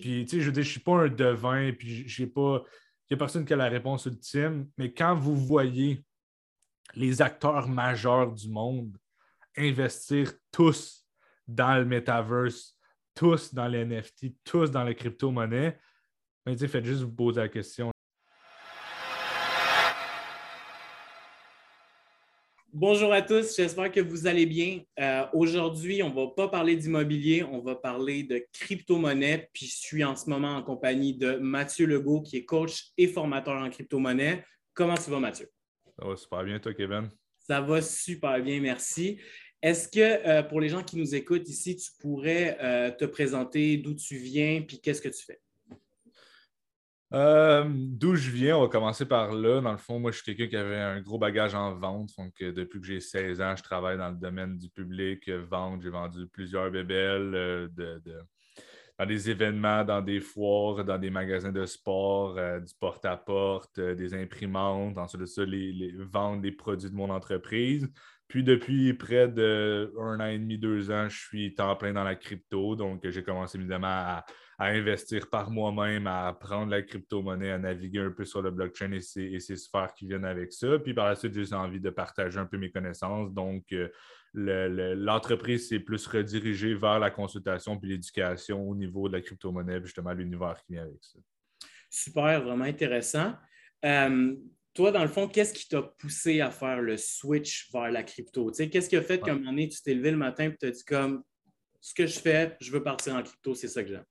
Puis, tu sais, je veux dire, je suis pas un devin, puis j'ai pas. Il n'y a personne qui a la réponse ultime, mais quand vous voyez les acteurs majeurs du monde investir tous dans le metaverse, tous dans les NFT, tous dans les crypto-monnaies, ben, faites juste vous poser la question. Bonjour à tous, j'espère que vous allez bien. Euh, aujourd'hui, on ne va pas parler d'immobilier, on va parler de crypto-monnaie. Puis je suis en ce moment en compagnie de Mathieu Legault, qui est coach et formateur en crypto-monnaie. Comment tu vas, Mathieu? Ça va super bien, toi, Kevin? Ça va super bien, merci. Est-ce que euh, pour les gens qui nous écoutent ici, tu pourrais euh, te présenter d'où tu viens puis qu'est-ce que tu fais? Euh, d'où je viens, on va commencer par là. Dans le fond, moi, je suis quelqu'un qui avait un gros bagage en vente. Donc, euh, depuis que j'ai 16 ans, je travaille dans le domaine du public, euh, vente. J'ai vendu plusieurs bébelles dans des événements, dans des foires, dans des magasins de sport, du porte-à-porte, des imprimantes. Ensuite de ça, les, les, des produits de mon entreprise. Puis depuis près de un an et demi, deux ans, je suis temps plein dans la crypto. Donc, j'ai commencé évidemment à à investir par moi-même, à apprendre la crypto-monnaie, à naviguer un peu sur le blockchain et ses, sphères qui viennent avec ça. Puis par la suite, j'ai envie de partager un peu mes connaissances. Donc, euh, l'entreprise s'est plus redirigée vers la consultation puis l'éducation au niveau de la crypto-monnaie, justement l'univers qui vient avec ça. Super, vraiment intéressant. Euh, toi, dans le fond, qu'est-ce qui t'a poussé à faire le switch vers la crypto? Qu'est-ce qui a fait qu'à un moment donné, tu t'es levé le matin et tu as dit comme ce que je fais, je veux partir en crypto, c'est ça que j'aime?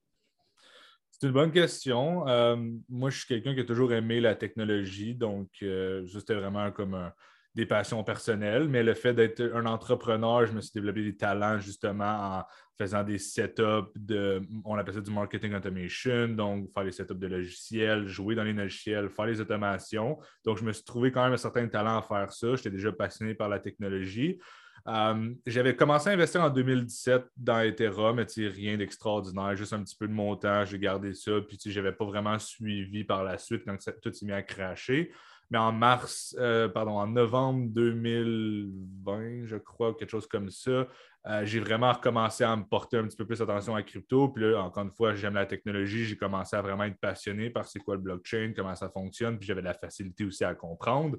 C'est une bonne question. Euh, moi, je suis quelqu'un qui a toujours aimé la technologie, donc euh, c'était vraiment comme des passions personnelles. Mais le fait d'être un entrepreneur, je me suis développé des talents justement en faisant des setups de, on appelle ça du marketing automation, donc faire des setups de logiciels, jouer dans les logiciels, faire les automations. Donc, je me suis trouvé quand même un certain talent à faire ça. J'étais déjà passionné par la technologie. Euh, j'avais commencé à investir en 2017 dans Ethereum, mais rien d'extraordinaire, juste un petit peu de montant, j'ai gardé ça, puis je n'avais pas vraiment suivi par la suite quand tout s'est mis à cracher. Mais en mars, euh, pardon, en novembre 2020, je crois, quelque chose comme ça, euh, j'ai vraiment recommencé à me porter un petit peu plus attention à la crypto. Puis là, encore une fois, j'aime la technologie. J'ai commencé à vraiment être passionné par c'est quoi le blockchain, comment ça fonctionne. Puis j'avais de la facilité aussi à comprendre.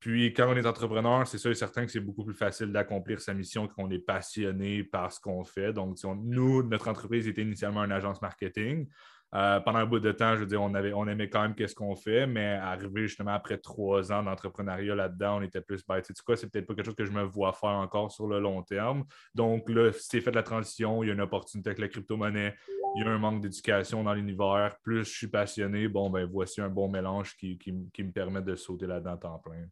Puis quand on est entrepreneur, c'est sûr et certain que c'est beaucoup plus facile d'accomplir sa mission quand on est passionné par ce qu'on fait. Donc, nous, notre entreprise était initialement une agence marketing. Euh, pendant un bout de temps, je veux dire, on, avait, on aimait quand même qu'est-ce qu'on fait, mais arrivé justement après trois ans d'entrepreneuriat là-dedans, on était plus, ben, tu sais quoi, c'est peut-être pas quelque chose que je me vois faire encore sur le long terme. Donc là, c'est fait la transition, il y a une opportunité avec la crypto-monnaie, il y a un manque d'éducation dans l'univers, plus je suis passionné, bon, ben voici un bon mélange qui, me permet de sauter là-dedans temps plein.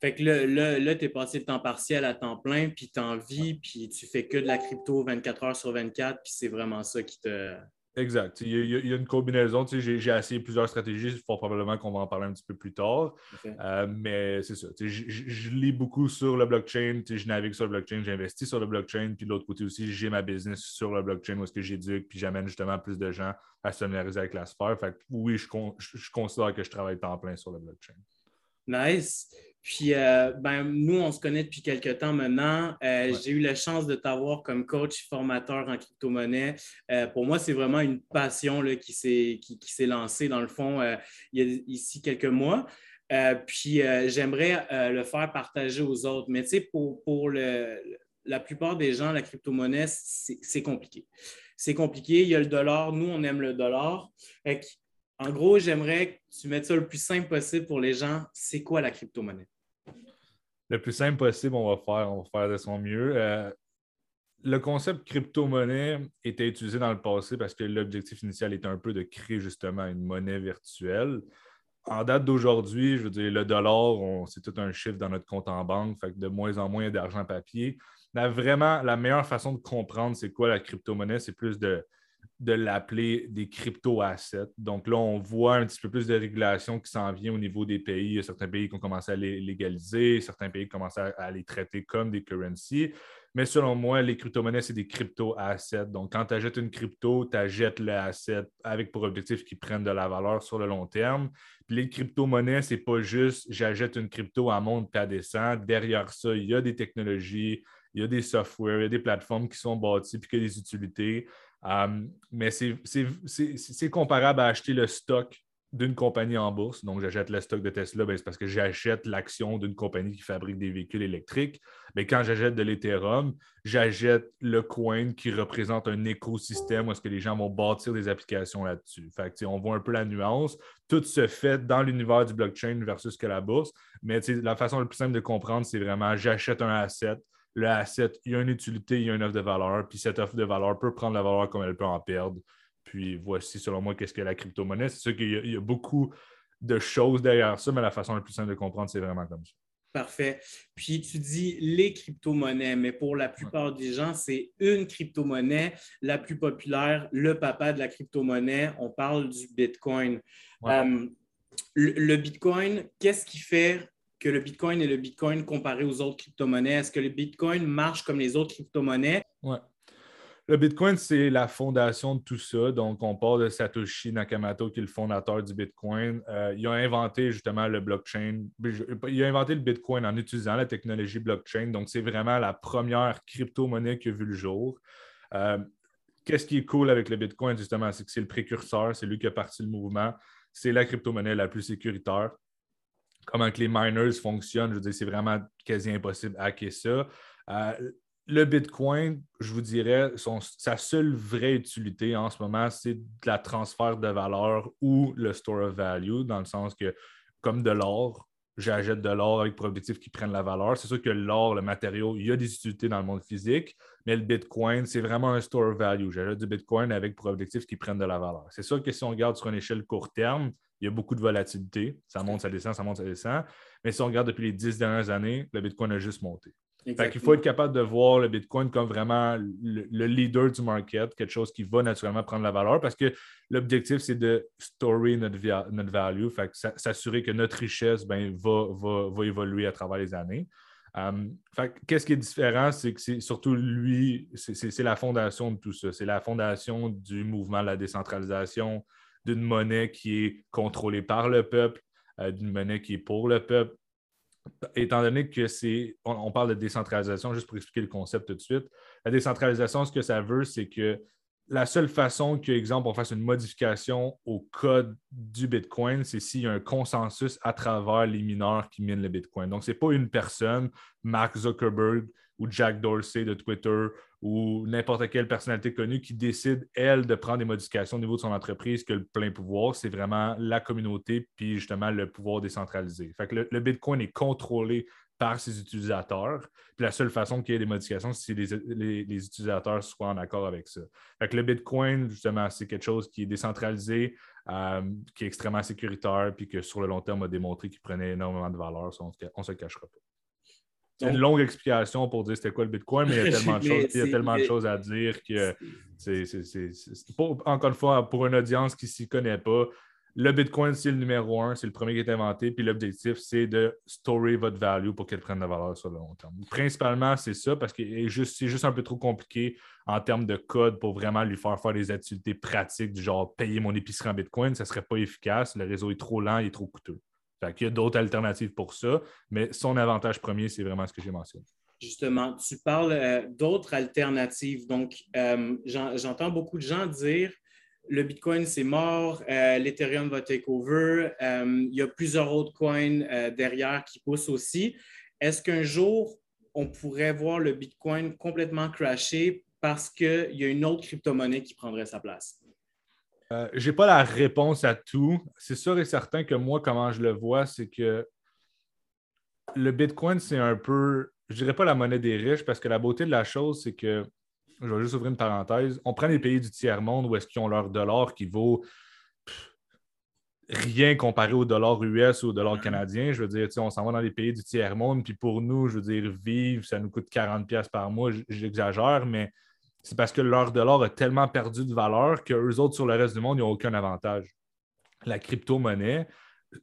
Fait que... là, là, tu es passé de temps partiel à temps plein, puis tu en vis, puis tu fais que de la crypto 24 heures sur 24, puis c'est vraiment ça qui te, Exact. Il y, a, une combinaison. J'ai essayé plusieurs stratégies. Il faut probablement qu'on va en parler un petit peu plus tard. Euh, mais c'est ça. Je lis beaucoup sur le blockchain. Je navigue sur le blockchain. J'investis sur le blockchain. Puis de l'autre côté aussi, j'ai ma business sur le blockchain où est-ce que j'éduque. Puis j'amène justement plus de gens à se familiariser avec la sphère. Fait oui, je, je considère que je travaille temps plein sur le blockchain. Nice. Puis, euh, ben, nous, on se connaît depuis quelques temps maintenant. Euh, j'ai eu la chance de t'avoir comme coach formateur en crypto-monnaie. Euh, pour moi, c'est vraiment une passion là, qui s'est qui, lancée, dans le fond, il y a ici quelques mois. puis, j'aimerais le faire partager aux autres. Mais tu sais, pour, pour le, la plupart des gens, la crypto-monnaie, c'est compliqué. C'est compliqué. Il y a le dollar. Nous, on aime le dollar. En gros, j'aimerais que tu mettes ça le plus simple possible pour les gens. C'est quoi la crypto-monnaie? Le plus simple possible, on va faire, on va faire de son mieux. Euh, le concept crypto-monnaie était utilisé dans le passé parce que l'objectif initial était un peu de créer justement une monnaie virtuelle. En date d'aujourd'hui, je veux dire, le dollar, c'est tout un chiffre dans notre compte en banque, fait que de moins en moins d'argent papier. Mais vraiment, la meilleure façon de comprendre c'est quoi la crypto-monnaie, c'est plus de, de l'appeler des crypto-assets. Donc là, on voit un petit peu plus de régulation qui s'en vient au niveau des pays. Il y a certains pays qui ont commencé à les légaliser, certains pays qui commencé à, les traiter comme des currencies. Mais selon moi, les crypto-monnaies, c'est des crypto-assets. Donc, quand tu achètes une crypto, tu achètes le asset avec pour objectif qu'ils prennent de la valeur sur le long terme. Puis les crypto-monnaies, c'est pas juste j'achète une crypto à monte puis à descend. Derrière ça, il y a des technologies, il y a des softwares, il y a des plateformes qui sont bâties puis qu'il y a des utilités. Euh, mais c'est comparable à acheter le stock d'une compagnie en bourse. Donc, j'achète le stock de Tesla, ben, c'est parce que j'achète l'action d'une compagnie qui fabrique des véhicules électriques. Mais quand j'achète de l'Ethereum, j'achète le coin qui représente un écosystème où est-ce que les gens vont bâtir des applications là-dessus. Fait on voit un peu la nuance. Tout se fait dans l'univers du blockchain versus que la bourse. Mais la façon la plus simple de comprendre, c'est vraiment j'achète un asset. Le asset, il y a une utilité, il y a une offre de valeur, puis cette offre de valeur peut prendre la valeur comme elle peut en perdre. Puis voici, selon moi, qu'est-ce que la crypto-monnaie. C'est sûr qu'il y, a beaucoup de choses derrière ça, mais la façon la plus simple de comprendre, c'est vraiment comme ça. Parfait. Puis tu dis les crypto-monnaies, mais pour la plupart des gens, c'est une crypto-monnaie la plus populaire, le papa de la crypto-monnaie. On parle du Bitcoin. Euh, le, Bitcoin, qu'est-ce qui fait que le Bitcoin est le Bitcoin comparé aux autres crypto-monnaies? Est-ce que le Bitcoin marche comme les autres crypto-monnaies? Ouais. Le Bitcoin, c'est la fondation de tout ça. Donc, on parle de Satoshi Nakamoto, qui est le fondateur du Bitcoin. Euh, il a inventé justement le blockchain. Il a inventé le Bitcoin en utilisant la technologie blockchain. Donc, c'est vraiment la première crypto-monnaie qui a vu le jour. Euh, qu'est-ce qui est cool avec le Bitcoin, justement, c'est que c'est le précurseur, c'est lui qui a parti le mouvement. C'est la crypto-monnaie la plus sécuritaire. Comment que les miners fonctionnent, je veux dire, c'est vraiment quasi impossible à hacker ça. Euh, le Bitcoin, je vous dirais, sa seule vraie utilité en ce moment, c'est de la transfert de valeur ou le store of value, dans le sens que, comme de l'or, j'achète de l'or avec pour objectif qui prenne la valeur. C'est sûr que l'or, le matériau, il y a des utilités dans le monde physique, mais le Bitcoin, c'est vraiment un store of value. J'achète du Bitcoin avec pour objectif qui prenne de la valeur. C'est sûr que si on regarde sur une échelle court terme, il y a beaucoup de volatilité. Ça monte, ça descend, ça monte, ça descend. Mais si on regarde depuis les dix dernières années, le Bitcoin a juste monté. Il faut être capable de voir le Bitcoin comme vraiment le, leader du market, quelque chose qui va naturellement prendre la valeur parce que l'objectif, c'est de storer notre, notre value, s'assurer que notre richesse ben, va, évoluer à travers les années. Um, qu'est-ce qui est différent, c'est que c'est surtout lui, c'est la fondation de tout ça. C'est la fondation du mouvement de la décentralisation, d'une monnaie qui est contrôlée par le peuple, euh, d'une monnaie qui est pour le peuple étant donné que c'est, on, parle de décentralisation, juste pour expliquer le concept tout de suite, la décentralisation, ce que ça veut, c'est que la seule façon que, exemple, on fasse une modification au code du Bitcoin, c'est s'il y a un consensus à travers les mineurs qui minent le Bitcoin. Donc, ce n'est pas une personne, Mark Zuckerberg ou Jack Dorsey de Twitter ou n'importe quelle personnalité connue qui décide, elle, de prendre des modifications au niveau de son entreprise que le plein pouvoir. C'est vraiment la communauté puis justement le pouvoir décentralisé. Fait le, Bitcoin est contrôlé par ses utilisateurs. Puis la seule façon qu'il y ait des modifications, c'est si les, utilisateurs soient en accord avec ça. Fait le Bitcoin, justement, c'est quelque chose qui est décentralisé, euh, qui est extrêmement sécuritaire, puis que sur le long terme a démontré qu'il prenait énormément de valeur. on ne se cachera pas. C'est une longue explication pour dire c'était quoi le Bitcoin, mais il y a tellement de choses, il y a tellement de choses à dire que c'est, encore une fois, pour une audience qui ne s'y connaît pas, le Bitcoin, c'est le numéro un, c'est le premier qui est inventé, puis l'objectif, c'est de storer votre value pour qu'elle prenne la valeur sur le long terme. Principalement, c'est ça, parce que c'est juste, juste un peu trop compliqué en termes de code pour vraiment lui faire faire des activités pratiques du genre payer mon épicerie en Bitcoin, ça ne serait pas efficace, le réseau est trop lent, il est trop coûteux. Il y a d'autres alternatives pour ça, mais son avantage premier, c'est vraiment ce que j'ai mentionné. Justement, tu parles euh, d'autres alternatives. Donc, euh, j'entends beaucoup de gens dire le Bitcoin, c'est mort, euh, l'Ethereum va take over, il y a plusieurs autres coins derrière qui poussent aussi. Est-ce qu'un jour, on pourrait voir le Bitcoin complètement crasher parce qu'il y a une autre crypto-monnaie qui prendrait sa place? Euh, je n'ai pas la réponse à tout. C'est sûr et certain que moi, comment je le vois, c'est que le Bitcoin, c'est un peu, je dirais pas la monnaie des riches, parce que la beauté de la chose, c'est que, je vais juste ouvrir une parenthèse, on prend les pays du tiers-monde où est-ce qu'ils ont leur dollar qui vaut rien comparé au dollar US ou au dollar canadien. Je veux dire, on s'en va dans les pays du tiers-monde, puis pour nous, je veux dire, vivre, ça nous coûte 40$ par mois, j'exagère, mais c'est parce que leur dollar a tellement perdu de valeur qu'eux autres, sur le reste du monde, ils n'ont aucun avantage. La crypto-monnaie,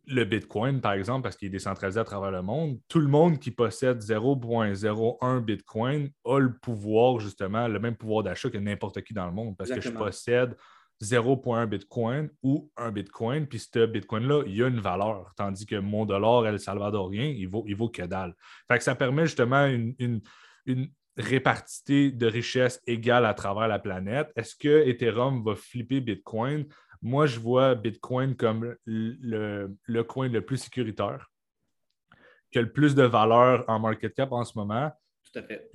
le Bitcoin, par exemple, parce qu'il est décentralisé à travers le monde, tout le monde qui possède 0.01 Bitcoin a le pouvoir, justement, le même pouvoir d'achat que n'importe qui dans le monde. Parce que je possède 0.1 Bitcoin ou un Bitcoin, puis ce Bitcoin-là, il a une valeur. Tandis que mon dollar, El Salvadorien, il vaut, il vaut que dalle. Fait que ça permet justement une répartité de richesse égale à travers la planète? Est-ce que Ethereum va flipper Bitcoin? Moi, je vois Bitcoin comme le, le coin le plus sécuritaire, qui a le plus de valeur en market cap en ce moment. Tout à fait.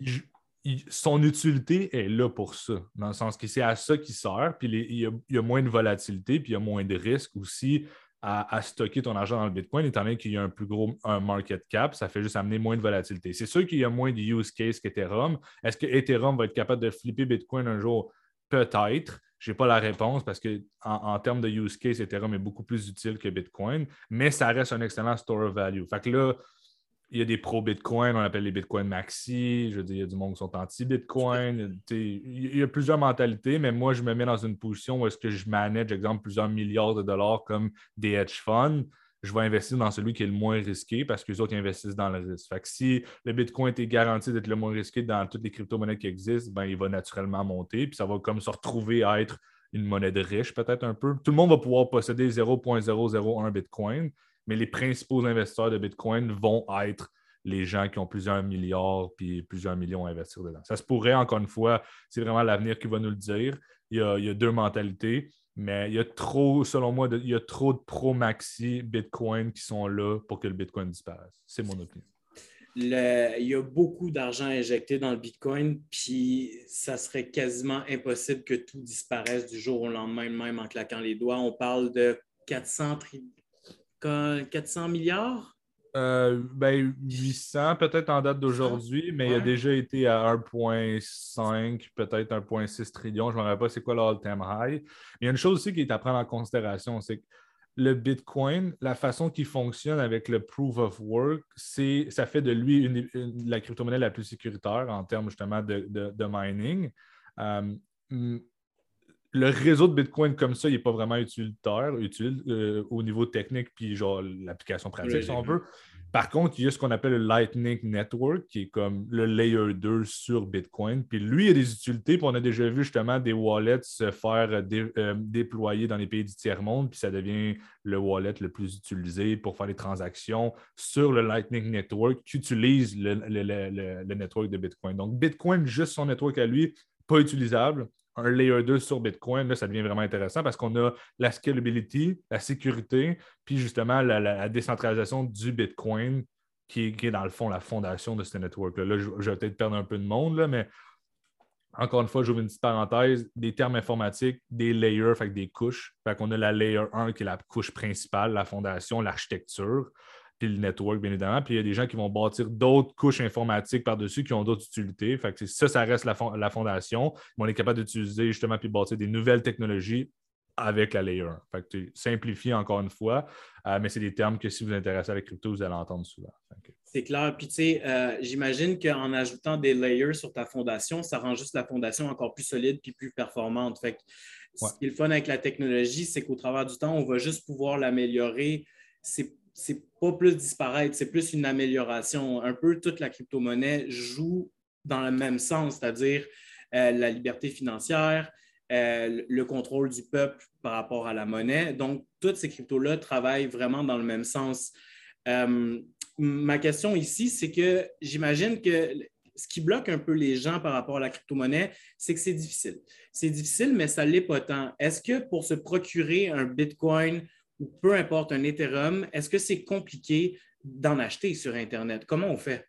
son utilité est là pour ça, dans le sens que c'est à ça qu'il sert, puis il, y a, moins de volatilité, puis il y a moins de risques aussi à, stocker ton argent dans le Bitcoin, étant donné qu'il y a un plus gros un market cap, ça fait juste amener moins de volatilité. C'est sûr qu'il y a moins de use case qu'Ethereum. Est-ce que Ethereum va être capable de flipper Bitcoin un jour? Peut-être. Je n'ai pas la réponse parce qu'en en, termes de use case, Ethereum est beaucoup plus utile que Bitcoin, mais ça reste un excellent store of value. Fait que là, il y a des pro-Bitcoin, on appelle les Bitcoin maxi. Je veux dire, il y a du monde qui sont anti-Bitcoin. Il y a plusieurs mentalités, mais moi, je me mets dans une position où est-ce que je manage, exemple, plusieurs milliards de dollars comme des hedge funds. Je vais investir dans celui qui est le moins risqué parce que les autres investissent dans le risque. Fait que si le Bitcoin est garanti d'être le moins risqué dans toutes les crypto-monnaies qui existent, ben, il va naturellement monter. Puis ça va comme se retrouver à être une monnaie de riche, peut-être un peu. Tout le monde va pouvoir posséder 0.001 Bitcoin mais les principaux investisseurs de Bitcoin vont être les gens qui ont plusieurs milliards puis plusieurs millions à investir dedans. Ça se pourrait, encore une fois, c'est vraiment l'avenir qui va nous le dire. Il y, a, deux mentalités, mais il y a trop, selon moi, il y a trop de pro-maxi Bitcoin qui sont là pour que le Bitcoin disparaisse. C'est mon opinion. il y a beaucoup d'argent injecté dans le Bitcoin, puis ça serait quasiment impossible que tout disparaisse du jour au lendemain, même en claquant les doigts. On parle de 400 400 milliards? Euh, ben, 800 peut-être en date d'aujourd'hui, mais il a déjà été à 1,5, peut-être 1,6 trillion. Je ne me rappelle pas c'est quoi l'all-time high. Mais il y a une chose aussi qui est à prendre en considération, c'est que le Bitcoin, la façon qu'il fonctionne avec le proof of work, c'est ça fait de lui une, la crypto-monnaie la plus sécuritaire en termes justement de, de, mining. Euh, le réseau de Bitcoin comme ça, il n'est pas vraiment utilitaire, utile euh, au niveau technique, puis genre l'application pratique, si on veut. Par contre, il y a ce qu'on appelle le Lightning Network, qui est comme le layer 2 sur Bitcoin. Puis lui, il a des utilités, puis on a déjà vu justement des wallets se faire euh, euh, déployer dans les pays du tiers-monde, puis ça devient le wallet le plus utilisé pour faire des transactions sur le Lightning Network qui utilise le, le network de Bitcoin. Donc, Bitcoin, juste son network à lui, pas utilisable un layer 2 sur Bitcoin, là, ça devient vraiment intéressant parce qu'on a la scalability, la sécurité, puis justement la, décentralisation du Bitcoin qui est, dans le fond la fondation de ce network-là. Là, je, vais peut-être perdre un peu de monde, là, mais encore une fois, j'ouvre une petite parenthèse, des termes informatiques, des layers, fait des couches. Fait qu'on a la layer 1 qui est la couche principale, la fondation, l'architecture le network, bien évidemment. Puis il y a des gens qui vont bâtir d'autres couches informatiques par-dessus qui ont d'autres utilités. Fait que ça, ça reste la, fondation. Mais on est capable d'utiliser justement puis bâtir des nouvelles technologies avec la layer 1. Fait que tu simplifies encore une fois, euh, mais c'est des termes que si vous vous intéressez à la crypto, vous allez entendre souvent. C'est clair. Puis tu sais, euh, j'imagine qu'en ajoutant des layers sur ta fondation, ça rend juste la fondation encore plus solide puis plus performante. Fait que ce qui est le fun avec la technologie, c'est qu'au travers du temps, on va juste pouvoir l'améliorer. C'est c'est pas plus disparaître, c'est plus une amélioration. Un peu toute la crypto-monnaie joue dans le même sens, c'est-à-dire euh, la liberté financière, euh, le contrôle du peuple par rapport à la monnaie. Donc, toutes ces cryptos-là travaillent vraiment dans le même sens. Euh, ma question ici, c'est que j'imagine que ce qui bloque un peu les gens par rapport à la crypto-monnaie, c'est que c'est difficile. C'est difficile, mais ça ne l'est pas tant. Est-ce que pour se procurer un Bitcoin peu importe un Ethereum, est-ce que c'est compliqué d'en acheter sur Internet? Comment on fait?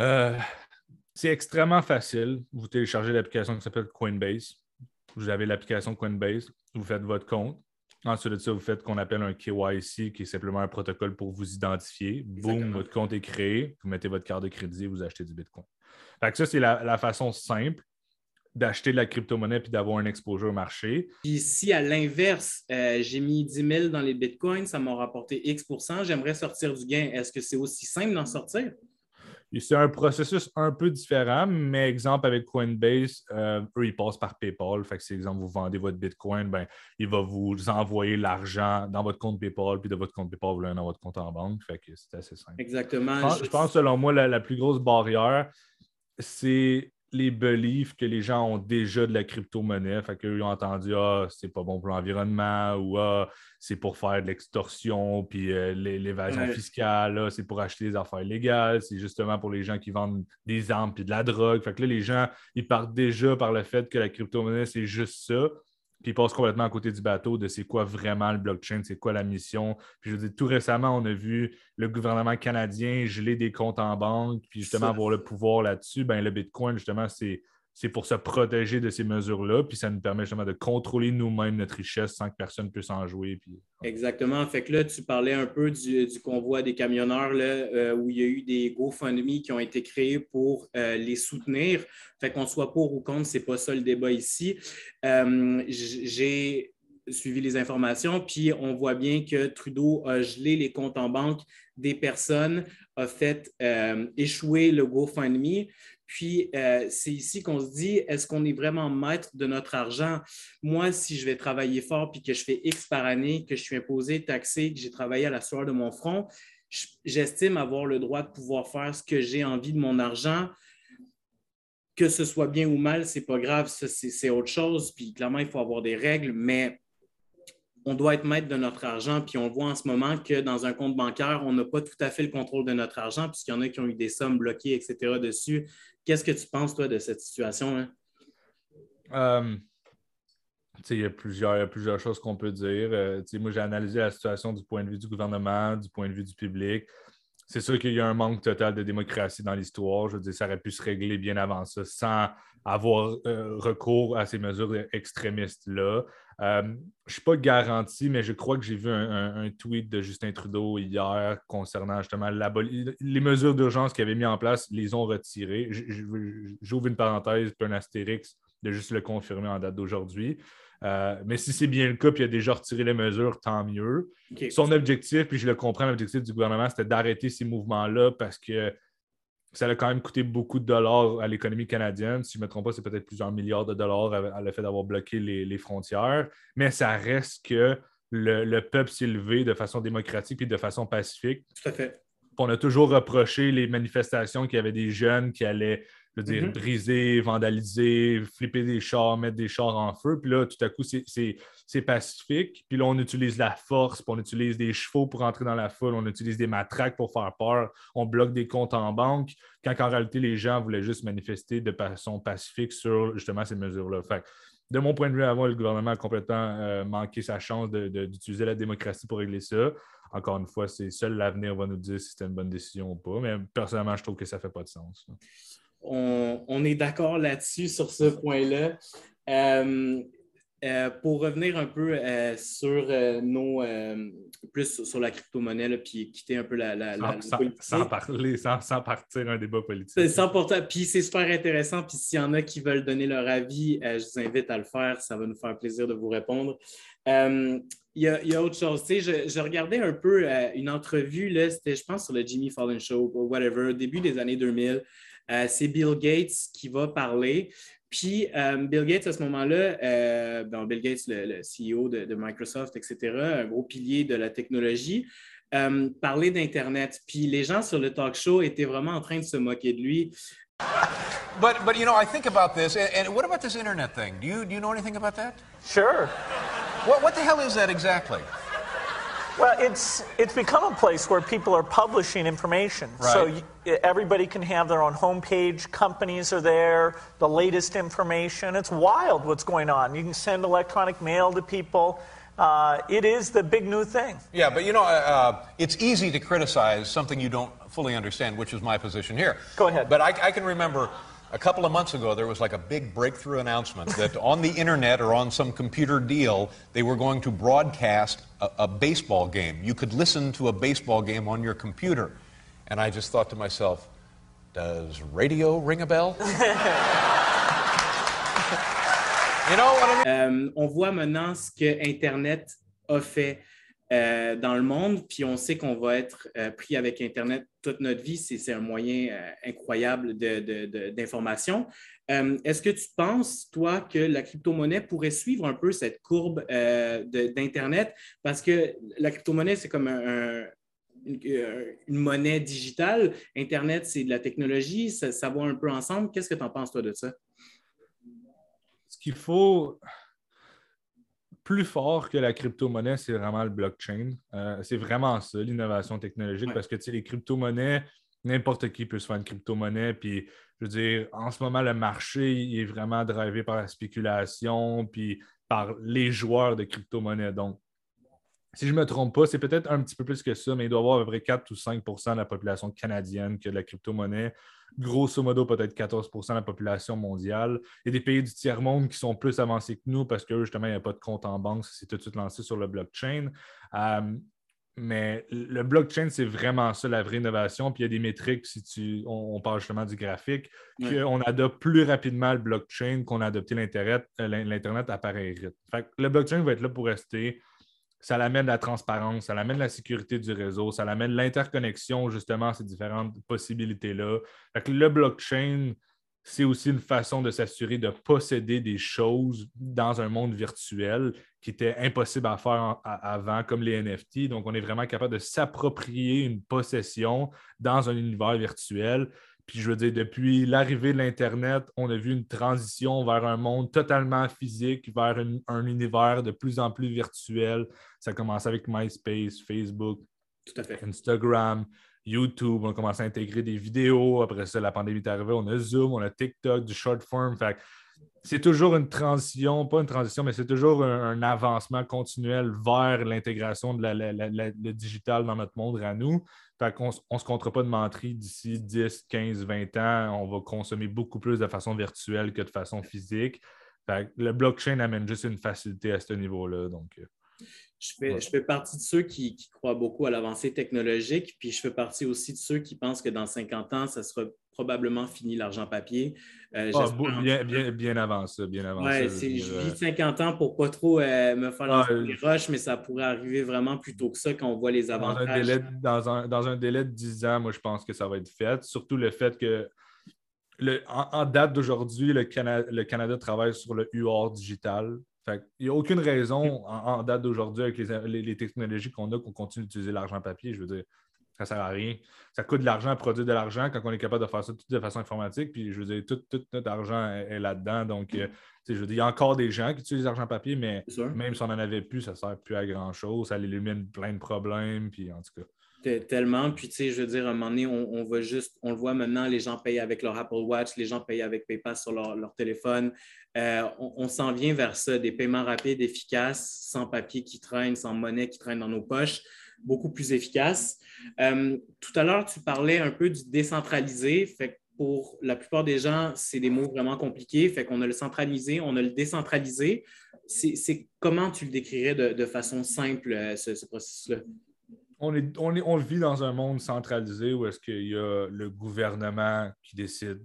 Euh, c'est extrêmement facile. Vous téléchargez l'application qui s'appelle Coinbase. Vous avez l'application Coinbase, vous faites votre compte. Ensuite de ça, vous faites ce qu'on appelle un KYC, qui est simplement un protocole pour vous identifier. Boum, votre compte est créé. Vous mettez votre carte de crédit, vous achetez du Bitcoin. Fait ça, c'est la, façon simple d'acheter de la crypto-monnaie puis d'avoir un exposure au marché. Puis si à l'inverse, euh, j'ai mis 10 000 dans les bitcoins, ça m'a rapporté X j'aimerais sortir du gain. Est-ce que c'est aussi simple d'en sortir? C'est un processus un peu différent, mais exemple avec Coinbase, euh, eux, ils passent par PayPal. Fait que si, exemple, vous vendez votre Bitcoin, ben, il va vous envoyer l'argent dans votre compte PayPal, puis de votre compte PayPal, vous l'avez dans votre compte en banque. Fait que c'est assez simple. Exactement. Je pense, selon moi, la plus grosse barrière, c'est les beliefs que les gens ont déjà de la crypto-monnaie. Fait qu'eux, ils ont entendu Ah, c'est pas bon pour l'environnement ou Ah, c'est pour faire de l'extorsion, puis euh, l'évasion fiscale, c'est pour acheter des affaires légales, c'est justement pour les gens qui vendent des armes puis de la drogue. Fait que là, les gens, ils partent déjà par le fait que la crypto-monnaie, c'est juste ça puis ils passent complètement à côté du bateau de c'est quoi vraiment le blockchain, c'est quoi la mission. Puis je veux dire, tout récemment, on a vu le gouvernement canadien geler des comptes en banque, puis justement avoir le pouvoir là-dessus. Ben, le Bitcoin, justement, c'est c'est pour se protéger de ces mesures-là, puis ça nous permet justement de contrôler nous-mêmes notre richesse sans que personne puisse en jouer. Puis... Exactement. Fait que là, tu parlais un peu du, convoi des camionneurs, là, euh, où il y a eu des GoFundMe qui ont été créés pour euh, les soutenir. Fait qu'on soit pour ou contre, c'est pas ça le débat ici. Euh, j'ai suivi les informations, puis on voit bien que Trudeau a gelé les comptes en banque des personnes, a fait échouer le GoFundMe. Puis, euh, c'est ici qu'on se dit, est-ce qu'on est vraiment maître de notre argent? Moi, si je vais travailler fort puis que je fais X par année, que je suis imposé, taxé, que j'ai travaillé à la sueur de mon front, j'estime avoir le droit de pouvoir faire ce que j'ai envie de mon argent. Que ce soit bien ou mal, c'est pas grave, c'est autre chose. Puis clairement, il faut avoir des règles, mais on doit être maître de notre argent, puis on voit en ce moment que dans un compte bancaire, on n'a pas tout à fait le contrôle de notre argent, puisqu'il y en a qui ont eu des sommes bloquées, etc. dessus. Qu'est-ce que tu penses, toi, de cette situation? Hein? Euh, il y, a plusieurs, choses qu'on peut dire. Euh, moi, j'ai analysé la situation du point de vue du gouvernement, du point de vue du public. C'est sûr qu'il y a un manque total de démocratie dans l'histoire. Je veux dire, ça aurait pu se régler bien avant ça sans avoir euh, recours à ces mesures extrémistes-là. Euh, je ne suis pas garanti, mais je crois que j'ai vu un, tweet de Justin Trudeau hier concernant justement les mesures d'urgence qu'il avait mis en place, les ont retirées. J'ouvre une parenthèse, puis un astérix de juste le confirmer en date d'aujourd'hui. Euh, mais si c'est bien le cas, puis il a déjà retiré les mesures, tant mieux. Son objectif, puis je le comprends, l'objectif du gouvernement, c'était d'arrêter ces mouvements-là parce que ça a quand même coûté beaucoup de dollars à l'économie canadienne. Si je ne me trompe pas, c'est peut-être plusieurs milliards de dollars à, le fait d'avoir bloqué les, frontières. Mais ça reste que le, peuple s'est levé de façon démocratique et de façon pacifique. Tout à fait. On a toujours reproché les manifestations qu'il y avait des jeunes qui allaient je veux dire, mm-hmm. briser, vandaliser, flipper des chars, mettre des chars en feu. Puis là, tout à coup, c'est pacifique. Puis là, on utilise la force, puis on utilise des chevaux pour entrer dans la foule, on utilise des matraques pour faire peur, on bloque des comptes en banque, quand en réalité, les gens voulaient juste manifester de façon pacifique sur justement ces mesures-là. Fait de mon point de vue, avant, le gouvernement a complètement euh, manqué sa chance d'utiliser la démocratie pour régler ça. Encore une fois, c'est seul l'avenir va nous dire si c'était une bonne décision ou pas. Mais personnellement, je trouve que ça ne fait pas de sens on, est d'accord là-dessus, sur ce point-là. Euh, euh, pour revenir un peu euh, sur nos plus sur la crypto-monnaie, puis quitter un peu la, la, sans, parler, sans, partir un débat politique. puis c'est super intéressant. Puis s'il y en a qui veulent donner leur avis, je vous invite à le faire. Ça va nous faire plaisir de vous répondre. Il y, a, autre chose. Je, je, regardais un peu une entrevue, c'était, je pense, sur le Jimmy Fallon Show, whatever, au début des années 2000. Euh, c'est Bill Gates qui va parler. Puis euh, Bill Gates, à ce moment-là, euh, Bill Gates, le, CEO de, Microsoft, etc., un gros pilier de la technologie, parlait d'Internet. Puis les gens sur le talk show étaient vraiment en train de se moquer de lui. But, but you know, I think about this, and, what about this Internet thing? Do you, do you know anything about that? Sure. What, what the hell is that exactly? Well, it's it's become a place where people are publishing information. Right. So you, everybody can have their own homepage. Companies are there. The latest information. It's wild what's going on. You can send electronic mail to people. Uh, it is the big new thing. Yeah, but you know, uh, uh it's easy to criticize something you don't fully understand, which is my position here. Go ahead. But I, I can remember a couple of months ago, there was like a big breakthrough announcement that on the internet or on some computer deal, they were going to broadcast a, a, baseball game. You could listen to a baseball game on your computer. And I just thought to myself, does radio ring a bell? you know what I mean? um, on voit maintenant ce que Internet a fait. Euh, dans le monde, puis on sait qu'on va être euh, pris avec Internet toute notre vie. C'est un moyen euh, incroyable d'information. Est-ce que tu penses, toi, que la crypto-monnaie pourrait suivre un peu cette courbe d'Internet? Parce que la crypto-monnaie, c'est comme un, une, monnaie digitale. Internet, c'est de la technologie, ça, ça va un peu ensemble. Qu'est-ce que tu en penses, toi, de ça? Ce qu'il faut, plus fort que la crypto-monnaie, c'est vraiment le blockchain. Euh, c'est vraiment ça, l'innovation technologique, parce que les crypto-monnaies, n'importe qui peut se faire une crypto-monnaie. Puis, je veux dire, en ce moment, le marché il est vraiment drivé par la spéculation, puis par les joueurs de crypto-monnaie. Donc, si je ne me trompe pas, c'est peut-être un petit peu plus que ça, mais il doit y avoir à peu près 4 ou 5% de la population canadienne qui a de la crypto-monnaie. Grosso modo, peut-être 14% de la population mondiale. Il y a des pays du tiers-monde qui sont plus avancés que nous parce que justement, il n'y a pas de compte en banque, c'est tout de suite lancé sur le blockchain. Euh, mais le blockchain, c'est vraiment ça, la vraie innovation. Puis il y a des métriques, si tu, on, parle justement du graphique, qu'on adopte plus rapidement le blockchain qu'on a adopté l'Internet, euh, l'Internet à pareil rythme. le blockchain va être là pour rester ça l'amène la transparence, ça l'amène la sécurité du réseau, ça l'amène l'interconnexion, justement, à ces différentes possibilités-là. Le blockchain, c'est aussi une façon de s'assurer de posséder des choses dans un monde virtuel qui était impossible à faire avant, comme les NFT. Donc, on est vraiment capable de s'approprier une possession dans un univers virtuel puis je veux dire, depuis l'arrivée de l'Internet, on a vu une transition vers un monde totalement physique, vers un univers de plus en plus virtuel. Ça a commencé avec MySpace, Facebook, Instagram, YouTube. On a commencé à intégrer des vidéos. Après ça, la pandémie est arrivée. On a Zoom, on a TikTok, du short form. Fait c'est toujours une transition, pas une transition, mais c'est toujours un, avancement continuel vers l'intégration de le digital dans notre monde à nous. Fait qu'on ne se comptera pas de menterie d'ici 10, 15, 20 ans. On va consommer beaucoup plus de façon virtuelle que de façon physique. le blockchain amène juste une facilité à ce niveau-là. Donc, euh, je fais, je fais, partie de ceux qui, croient beaucoup à l'avancée technologique, puis je fais partie aussi de ceux qui pensent que dans 50 ans, ça sera probablement fini l'argent papier. Euh, ah, bien, bien, bien avant ça, bien avant ouais, Je vis 50 ans pour pas trop euh, me faire ah, roches, mais ça pourrait arriver vraiment plus tôt que ça quand on voit les avantages. Dans un délai, dans un, dans un délai de 10 ans, moi, je pense que ça va être fait. Surtout le fait que le, en, date d'aujourd'hui, le, le, Canada travaille sur le UR digital. il n'y a aucune raison en, date d'aujourd'hui, avec les, les technologies qu'on a, qu'on continue d'utiliser l'argent papier. Je veux dire, ça ne sert à rien. Ça coûte de l'argent à produire de l'argent quand on est capable de faire ça tout de façon informatique. Puis je veux dire, tout, notre argent est, là-dedans. Donc, euh, je veux dire, il y a encore des gens qui utilisent l'argent papier, mais même si on n'en avait plus, ça ne sert plus à grand-chose. Ça élimine plein de problèmes. Puis en tout cas. Tellement. Puis, tu sais, je veux dire, à un moment donné, on, va juste, on le voit maintenant, les gens payent avec leur Apple Watch, les gens payent avec PayPal sur leur, téléphone. Euh, on, s'en vient vers ça, des paiements rapides, efficaces, sans papier qui traîne, sans monnaie qui traîne dans nos poches beaucoup plus efficace. Euh, tout à l'heure, tu parlais un peu du décentralisé. Fait pour la plupart des gens, c'est des mots vraiment compliqués. Fait qu'on a le centralisé, on a le décentralisé. C'est comment tu le décrirais de, façon simple, euh, ce, processus-là? On, on vit dans un monde centralisé où est-ce qu'il y a le gouvernement qui décide,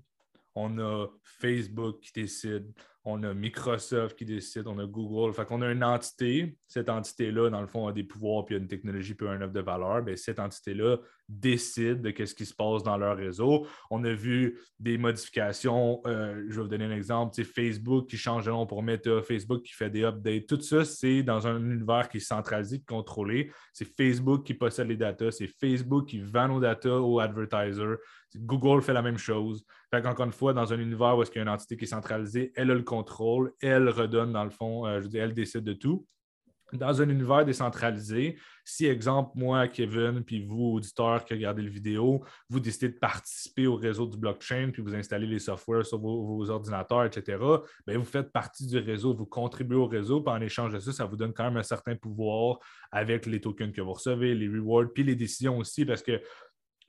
on a Facebook qui décide, on a Microsoft qui décide, on a Google. Fait qu'on a une entité. Cette entité-là, dans le fond, a des pouvoirs puis a une technologie puis un offre de valeur. Bien, cette entité-là décide de ce qui se passe dans leur réseau. On a vu des modifications. Euh, je vais vous donner un exemple. Facebook qui change de nom pour Meta, Facebook qui fait des updates. Tout ça, c'est dans un univers qui est centralisé, contrôlé. C'est Facebook qui possède les datas. C'est Facebook qui vend nos datas aux advertisers. Google fait la même chose. Fait qu'encore une fois, dans un univers où il y a une entité qui est centralisée, elle a le contrôle, elle redonne dans le fond, euh, je dis, elle décide de tout. Dans un univers décentralisé, si, exemple, moi, Kevin, puis vous, auditeurs qui regardez le vidéo, vous décidez de participer au réseau du blockchain, puis vous installez les softwares sur vos, ordinateurs, etc., bien, vous faites partie du réseau, vous contribuez au réseau, puis en échange de ça, ça vous donne quand même un certain pouvoir avec les tokens que vous recevez, les rewards, puis les décisions aussi, parce que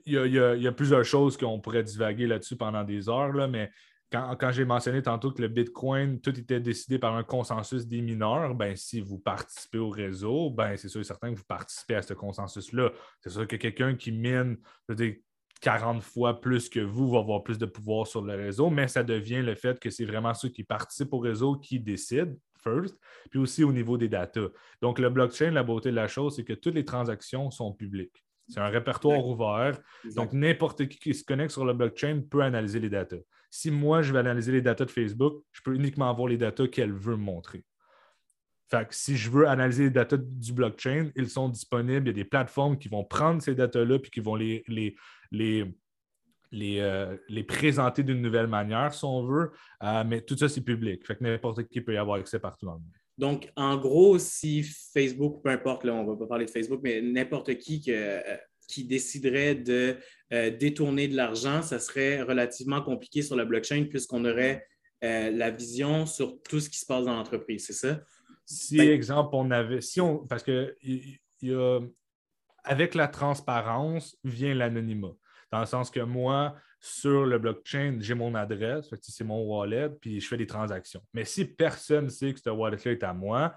il y, a, plusieurs choses qu'on pourrait divaguer là-dessus pendant des heures, là, mais quand, j'ai mentionné tantôt que le Bitcoin, tout était décidé par un consensus des mineurs, ben, si vous participez au réseau, ben, c'est sûr et certain que vous participez à ce consensus-là. C'est sûr que quelqu'un qui mine, je veux dire, 40 fois plus que vous va avoir plus de pouvoir sur le réseau, mais ça devient le fait que c'est vraiment ceux qui participent au réseau qui décident first, puis aussi au niveau des datas. Donc, le blockchain, la beauté de la chose, c'est que toutes les transactions sont publiques. C'est un répertoire ouvert. Donc, n'importe qui qui se connecte sur le blockchain peut analyser les datas. Si moi, je vais analyser les datas de Facebook, je peux uniquement avoir les datas qu'elle veut montrer. Fait que si je veux analyser les datas du blockchain, ils sont disponibles. Il y a des plateformes qui vont prendre ces datas-là puis qui vont les, les, les, les, euh, les présenter d'une nouvelle manière, si on veut. Euh, mais tout ça, c'est public. Fait que n'importe qui peut y avoir accès partout dans le monde. Donc, en gros, si Facebook, peu importe, là, on ne va pas parler de Facebook, mais n'importe qui euh, qui déciderait de détourner de l'argent, ça serait relativement compliqué sur la blockchain puisqu'on aurait la vision sur tout ce qui se passe dans l'entreprise, c'est ça? Si, ben exemple, on avait, si on, parce que il y a, avec la transparence vient l'anonymat. Dans le sens que moi, sur le blockchain, j'ai mon adresse, c'est mon wallet, puis je fais des transactions. Mais si personne ne sait que ce wallet-là est à moi,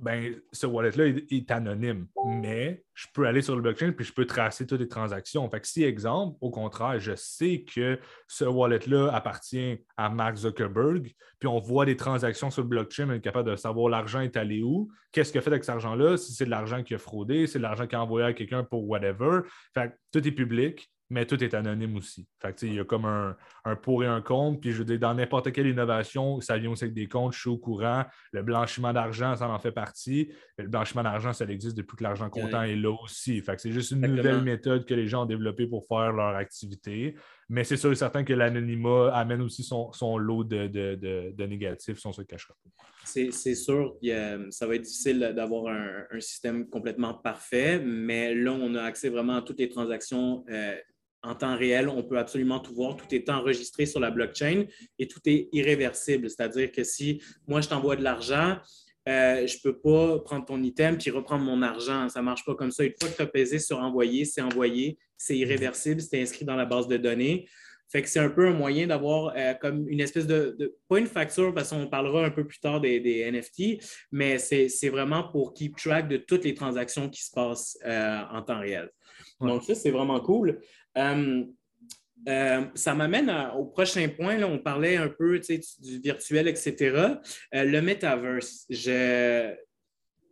ben, ce wallet-là est, anonyme. Mais je peux aller sur le blockchain puis je peux tracer toutes les transactions. Fait que si, exemple, au contraire, je sais que ce wallet-là appartient à Mark Zuckerberg, puis on voit des transactions sur le blockchain, on est capable de savoir l'argent est allé où, qu'est-ce qu'il a fait avec cet argent-là, si c'est de l'argent qui a fraudé, si c'est de l'argent qu'il a envoyé à quelqu'un pour whatever. Fait que tout est public mais tout est anonyme aussi. Fait il y a comme un, pour et un contre. Puis je veux dire, dans n'importe quelle innovation, ça vient aussi avec des comptes, je suis au courant. Le blanchiment d'argent, ça en fait partie. le blanchiment d'argent, ça existe depuis que l'argent comptant est là aussi. Fait c'est juste une nouvelle méthode que les gens ont développée pour faire leur activité. Mais c'est sûr et certain que l'anonymat amène aussi son, lot de, de, négatifs, si on se cachera C'est sûr, que ça va être difficile d'avoir un, système complètement parfait, mais là, on a accès vraiment à toutes les transactions euh, en temps réel, on peut absolument tout voir, tout est enregistré sur la blockchain et tout est irréversible. C'est-à-dire que si moi, je t'envoie de l'argent, euh, je ne peux pas prendre ton item puis reprendre mon argent. Ça ne marche pas comme ça. Une fois que tu as pesé sur envoyer, c'est envoyé, c'est irréversible, c'est inscrit dans la base de données. Fait que c'est un peu un moyen d'avoir euh, comme une espèce de, pas une facture, parce qu'on parlera un peu plus tard des, NFT, mais c'est vraiment pour keep track de toutes les transactions qui se passent euh, en temps réel. Donc, ça, c'est vraiment cool. Euh, euh, ça m'amène au prochain point. Là, on parlait un peu du virtuel, etc. Euh, le metaverse,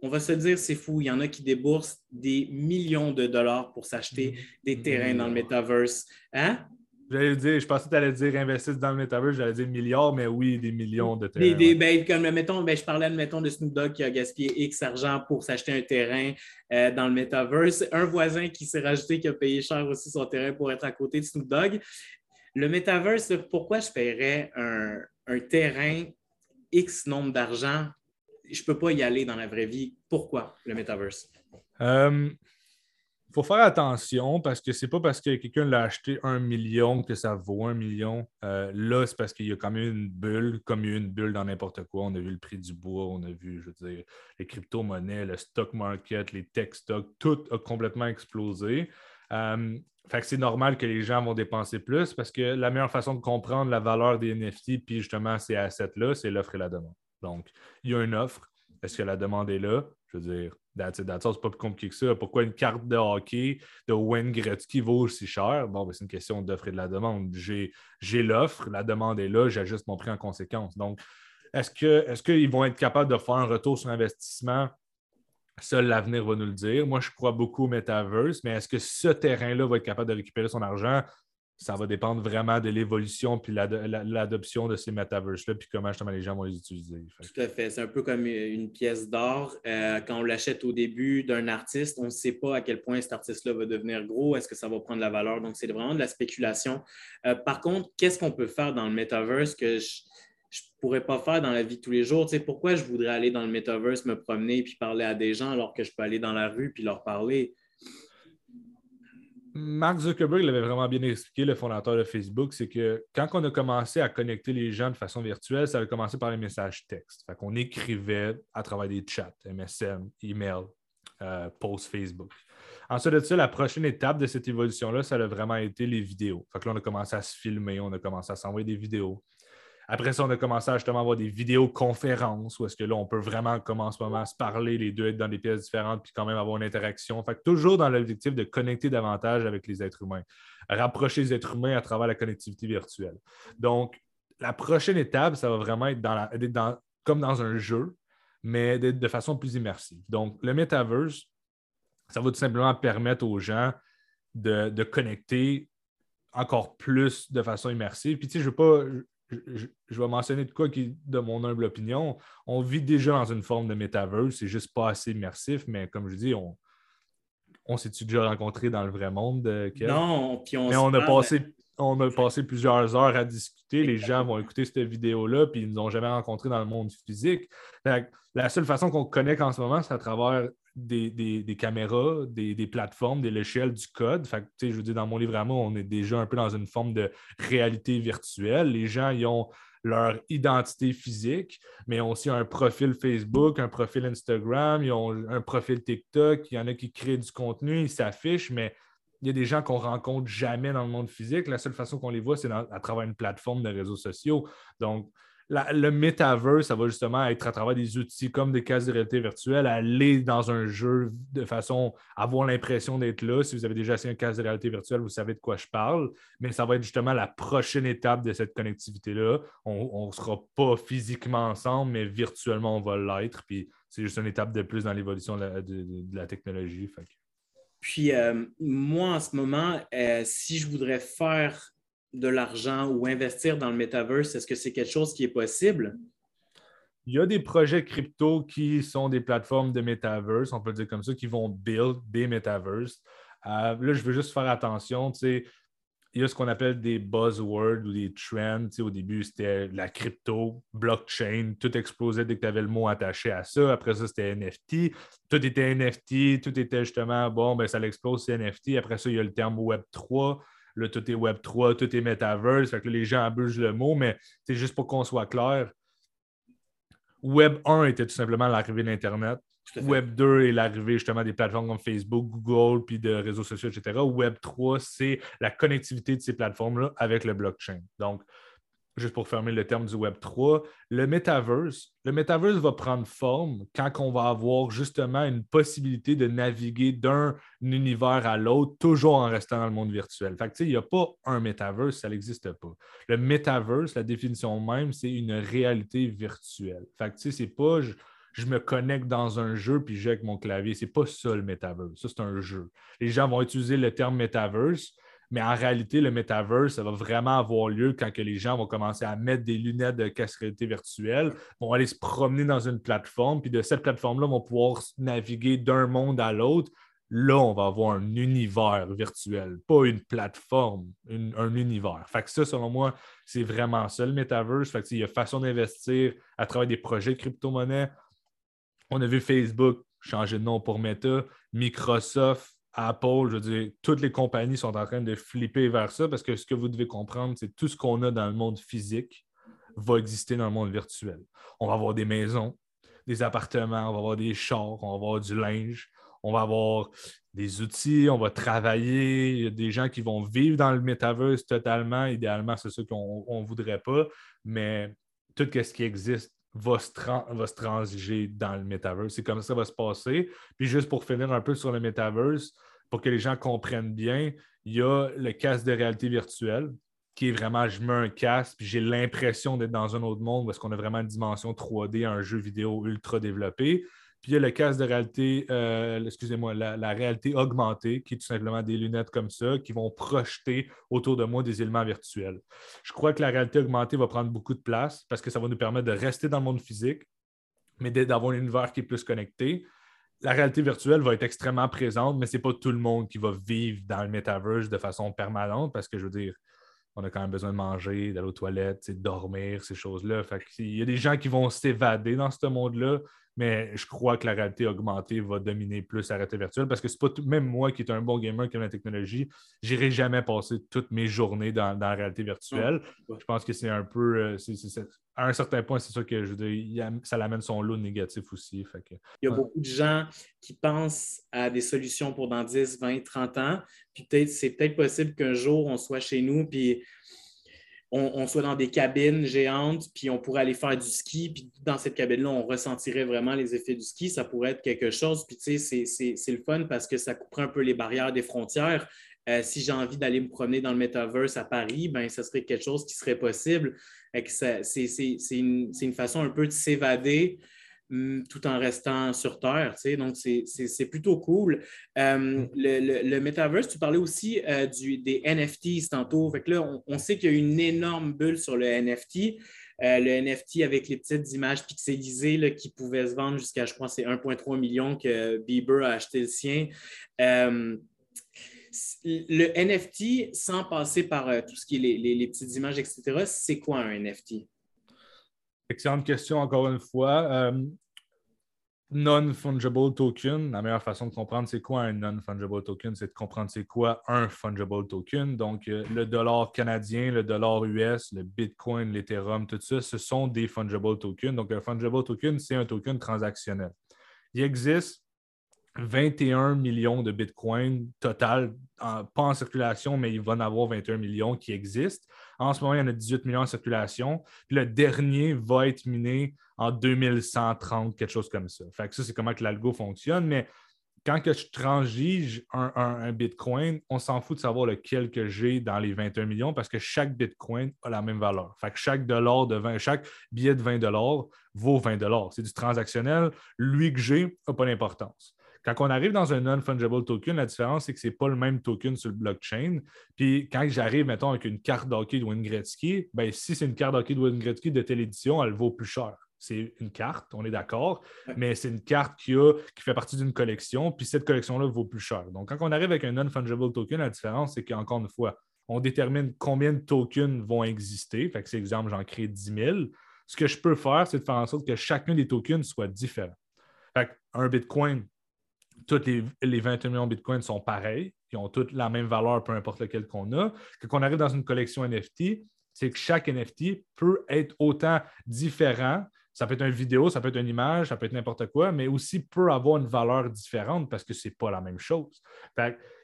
on va se dire, c'est fou. Il y en a qui déboursent des millions de dollars pour s'acheter mm-hmm. des terrains dans le metaverse. Hein? J'allais dire, je pensais que tu allais dire investir dans le metaverse, j'allais dire milliards, mais oui, des millions de terrains. Des, ben, comme, mettons, ben, je parlais mettons, de Snoop Dogg qui a gaspillé X argent pour s'acheter un terrain euh, dans le metaverse. Un voisin qui s'est rajouté qui a payé cher aussi son terrain pour être à côté de Snoop Dogg. Le metaverse, pourquoi je paierais un, terrain X nombre d'argent? Je ne peux pas y aller dans la vraie vie. Pourquoi le metaverse? Euh, il faut faire attention parce que c'est pas parce que quelqu'un l'a acheté un million que ça vaut un million. Euh, là, c'est parce qu'il y a quand même une bulle, comme il y a une bulle dans n'importe quoi. On a vu le prix du bois, on a vu, je veux dire, les crypto-monnaies, le stock market, les tech stocks, tout a complètement explosé. Euh, fait que c'est normal que les gens vont dépenser plus parce que la meilleure façon de comprendre la valeur des NFT, puis justement ces assets-là, c'est l'offre et la demande. Donc, il y a une offre. Est-ce que la demande est là? Je veux dire, c'est pas plus compliqué que ça. Pourquoi une carte de hockey de Wayne Gretzky vaut aussi cher? Bon, ben, c'est une question d'offre et de la demande. J'ai l'offre, la demande est là, j'ajuste mon prix en conséquence. Donc, est-ce qu'ils est vont être capables de faire un retour sur investissement? Seul l'avenir va nous le dire. Moi, je crois beaucoup au metaverse, mais est-ce que ce terrain-là va être capable de récupérer son argent? Ça va dépendre vraiment de l'évolution puis l'adoption de ces metaverses-là, puis comment justement les gens vont les utiliser. Tout à fait. C'est un peu comme une pièce d'art. Euh, quand on l'achète au début d'un artiste, on ne sait pas à quel point cet artiste-là va devenir gros, est-ce que ça va prendre la valeur. Donc, c'est vraiment de la spéculation. Euh, par contre, qu'est-ce qu'on peut faire dans le metaverse que je ne pourrais pas faire dans la vie de tous les jours? Tu sais, pourquoi je voudrais aller dans le metaverse, me promener puis parler à des gens alors que je peux aller dans la rue puis leur parler? Mark Zuckerberg l'avait vraiment bien expliqué, le fondateur de Facebook, c'est que quand on a commencé à connecter les gens de façon virtuelle, ça a commencé par les messages textes. Fait qu'on écrivait à travers des chats, MSN, email, euh, post Facebook. Ensuite de ça, la prochaine étape de cette évolution-là, ça a vraiment été les vidéos. Fait là, on a commencé à se filmer, on a commencé à s'envoyer des vidéos. Après ça, on a commencé à justement avoir des vidéoconférences où est-ce que là, on peut vraiment commencer à se parler, les deux être dans des pièces différentes, puis quand même avoir une interaction. Fait toujours dans l'objectif de connecter davantage avec les êtres humains, rapprocher les êtres humains à travers la connectivité virtuelle. Donc, la prochaine étape, ça va vraiment être dans comme dans un jeu, mais de, de façon plus immersive. Donc, le metaverse, ça va tout simplement permettre aux gens de, de connecter encore plus de façon immersive. Puis, tu sais, je ne veux pas je, vais mentionner de quoi qui, de mon humble opinion, on vit déjà dans une forme de metaverse, c'est juste pas assez immersif, mais comme je dis, on, on s'est-tu déjà rencontré dans le vrai monde, euh, Non, puis on, mais on a passé on a passé plusieurs heures à discuter. Les gens vont écouter cette vidéo-là, puis ils ne nous ont jamais rencontrés dans le monde physique. La seule façon qu'on connecte en ce moment, c'est à travers des, caméras, des, plateformes, des logiciels, du code. Fait je veux dire, dans mon livre à moi, on est déjà un peu dans une forme de réalité virtuelle. Les gens, ils ont leur identité physique, mais ont aussi un profil Facebook, un profil Instagram, ils ont un profil TikTok. Il y en a qui créent du contenu, ils s'affichent, mais il y a des gens qu'on rencontre jamais dans le monde physique. La seule façon qu'on les voit, c'est à travers une plateforme de réseaux sociaux. Donc, le metaverse, ça va justement être à travers des outils comme des cases de réalité virtuelle, aller dans un jeu de façon à avoir l'impression d'être là. Si vous avez déjà essayé un casque de réalité virtuelle, vous savez de quoi je parle, mais ça va être justement la prochaine étape de cette connectivité-là. On ne sera pas physiquement ensemble, mais virtuellement, on va l'être. Puis c'est juste une étape de plus dans l'évolution de, la technologie. Puis euh, moi, en ce moment, euh, si je voudrais faire de l'argent ou investir dans le metaverse, est-ce que c'est quelque chose qui est possible? Il y a des projets crypto qui sont des plateformes de metaverse, on peut le dire comme ça, qui vont build des metaverses. Euh, là, je veux juste faire attention, tu sais, il y a ce qu'on appelle des buzzwords ou des trends. au début, c'était la crypto, blockchain, tout explosait dès que tu avais le mot attaché à ça. Après ça, c'était NFT. Tout était NFT, tout était justement, bon, ben, ça l'explose, c'est NFT. Après ça, il y a le terme Web3. Là, tout est Web3, tout est Metaverse. Fait que les gens abusent le mot, mais c'est juste pour qu'on soit clair. Web 1 était tout simplement l'arrivée d'Internet. Web 2 est l'arrivée justement des plateformes comme Facebook, Google, puis de réseaux sociaux, etc. Web 3, c'est la connectivité de ces plateformes-là avec le blockchain. Donc, juste pour fermer le terme du Web 3, le metaverse, le metaverse va prendre forme quand on va avoir justement une possibilité de naviguer d'un univers à l'autre, toujours en restant dans le monde virtuel. Fait que, il n'y a pas un metaverse, ça n'existe pas. Le metaverse, la définition même, c'est une réalité virtuelle. Fait que, c'est pas je, me connecte dans un jeu puis j'ai avec mon clavier. C'est pas ça le metaverse. Ça, c'est un jeu. Les gens vont utiliser le terme metaverse mais en réalité, le metaverse, ça va vraiment avoir lieu quand que les gens vont commencer à mettre des lunettes de casque réalité virtuelle, vont aller se promener dans une plateforme, puis de cette plateforme-là, vont pouvoir naviguer d'un monde à l'autre. Là, on va avoir un univers virtuel, pas une plateforme, un univers. Fait que ça, selon moi, c'est vraiment ça le metaverse. Fait que, il y a façon d'investir à travers des projets de crypto-monnaie. On a vu Facebook changer de nom pour Meta, Microsoft Apple, je veux dire, toutes les compagnies sont en train de flipper vers ça parce que ce que vous devez comprendre, c'est tout ce qu'on a dans le monde physique va exister dans le monde virtuel. On va avoir des maisons, des appartements, on va avoir des chars, on va avoir du linge, on va avoir des outils, on va travailler. Il y a des gens qui vont vivre dans le metaverse totalement. Idéalement, c'est ce qu'on ne voudrait pas, mais tout ce qui existe va se, transiger dans le metaverse. C'est comme ça va se passer. Puis juste pour finir un peu sur le metaverse, pour que les gens comprennent bien, il y a le casque de réalité virtuelle qui est vraiment, je mets un casque, puis j'ai l'impression d'être dans un autre monde parce qu'on a vraiment une dimension 3D, un jeu vidéo ultra développé. Puis il y a le casque de réalité, euh, excusez-moi, la, réalité augmentée, qui est tout simplement des lunettes comme ça, qui vont projeter autour de moi des éléments virtuels. Je crois que la réalité augmentée va prendre beaucoup de place parce que ça va nous permettre de rester dans le monde physique, mais d'avoir un univers qui est plus connecté. La réalité virtuelle va être extrêmement présente, mais ce n'est pas tout le monde qui va vivre dans le metaverse de façon permanente parce que je veux dire, on a quand même besoin de manger, d'aller aux toilettes, de dormir, ces choses-là. Il y a des gens qui vont s'évader dans ce monde-là, mais je crois que la réalité augmentée va dominer plus la réalité virtuelle parce que c'est pas tout, même moi qui est un bon gamer qui aime la technologie, j'irai jamais passer toutes mes journées dans, la réalité virtuelle. Je pense que c'est un peu, euh, à un certain point, c'est ça que je veux ça l'amène son lot négatif aussi. Il y a beaucoup de gens qui pensent à des solutions pour dans 10, 20, 30 ans. Puis peut-être, c'est peut-être possible qu'un jour on soit chez nous, puis on, soit dans des cabines géantes, puis on pourrait aller faire du ski, puis dans cette cabine-là, on ressentirait vraiment les effets du ski. Ça pourrait être quelque chose. Puis tu sais, c'est le fun parce que ça couperait un peu les barrières des frontières. Euh, si j'ai envie d'aller me promener dans le metaverse à Paris, ben, ça serait quelque chose qui serait possible. C'est une, une, façon un peu de s'évader tout en restant sur Terre. Donc, c'est plutôt cool. Euh, le, Metaverse, tu parlais aussi euh, du, des NFTs tantôt. Fait que là, on, sait qu'il y a une énorme bulle sur le NFT. Euh, le NFT avec les petites images pixelisées qui pouvaient se vendre jusqu'à, je crois, c'est 1,3 million que Bieber a acheté le sien le NFT, sans passer par euh, tout ce qui est les, petites images, etc., c'est quoi un NFT? Excellente question, encore une fois. Euh, non-fungible token, la meilleure façon de comprendre c'est quoi un non-fungible token, c'est de comprendre c'est quoi un fungible token. Donc, euh, le dollar canadien, le dollar US, le Bitcoin, l'Ethereum, tout ça, ce sont des fungible tokens. Donc, un fungible token, c'est un token transactionnel. Il existe 21 millions de Bitcoin total, pas en circulation, mais il va en avoir 21 millions qui existent. En ce moment, il y en a 18 millions en circulation. le dernier va être miné en 2130, quelque chose comme ça. Fait que ça, c'est comment que l'algo fonctionne. Mais quand que je transige un, Bitcoin, on s'en fout de savoir lequel que j'ai dans les 21 millions parce que chaque Bitcoin a la même valeur. Fait que chaque dollar de 20, chaque billet de 20 dollars vaut 20 dollars. C'est du transactionnel. Lui que j'ai n'a pas d'importance. Quand on arrive dans un non-fungible token, la différence, c'est que ce n'est pas le même token sur le blockchain. Puis quand j'arrive, mettons, avec une carte d'hockey de Wayne Gretzky, ben, si c'est une carte d'hockey de Wayne Gretzky de telle édition, elle vaut plus cher. C'est une carte, on est d'accord, mais c'est une carte qui, a, qui fait partie d'une collection, puis cette collection-là vaut plus cher. Donc, quand on arrive avec un non-fungible token, la différence, c'est qu'encore une fois, on détermine combien de tokens vont exister. Fait que, c'est exemple, j'en crée 10 000. Ce que je peux faire, c'est de faire en sorte que chacun des tokens soit différent. Fait un Bitcoin, tous les, les 21 millions de Bitcoin sont pareils, ils ont toutes la même valeur, peu importe lequel qu'on a. Quand on arrive dans une collection NFT, c'est que chaque NFT peut être autant différent. Ça peut être une vidéo, ça peut être une image, ça peut être n'importe quoi, mais aussi peut avoir une valeur différente parce que ce n'est pas la même chose.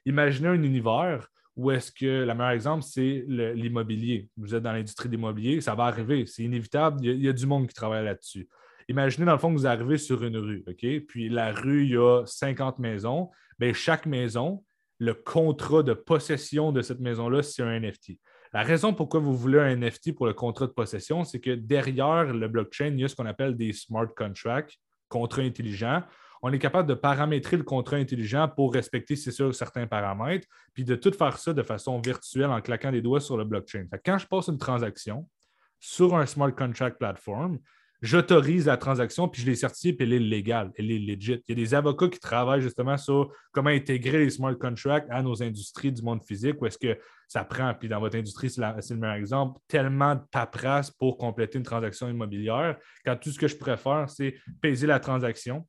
imaginez un univers où est-ce que, le meilleur exemple, c'est l'immobilier. Vous êtes dans l'industrie de l'immobilier, ça va arriver, c'est inévitable, il y, a, du monde qui travaille là-dessus. Imaginez dans le fond que vous arrivez sur une rue, OK? Puis la rue, il y a 50 maisons. Bien, chaque maison, le contrat de possession de cette maison-là, c'est un NFT. La raison pourquoi vous voulez un NFT pour le contrat de possession, c'est que derrière le blockchain, il y a ce qu'on appelle des smart contracts, contrats intelligents. On est capable de paramétrer le contrat intelligent pour respecter, c'est sûr, certains paramètres, puis de tout faire ça de façon virtuelle en claquant des doigts sur le blockchain. quand je passe une transaction sur un smart contract platform, j'autorise la transaction, puis je l'ai certifiée, puis elle est légale, elle est legit. Il y a des avocats qui travaillent justement sur comment intégrer les smart contracts à nos industries du monde physique, où est-ce que ça prend, puis dans votre industrie, c'est le meilleur exemple, tellement de paperasse pour compléter une transaction immobilière, quand tout ce que je préfère, c'est payer la transaction,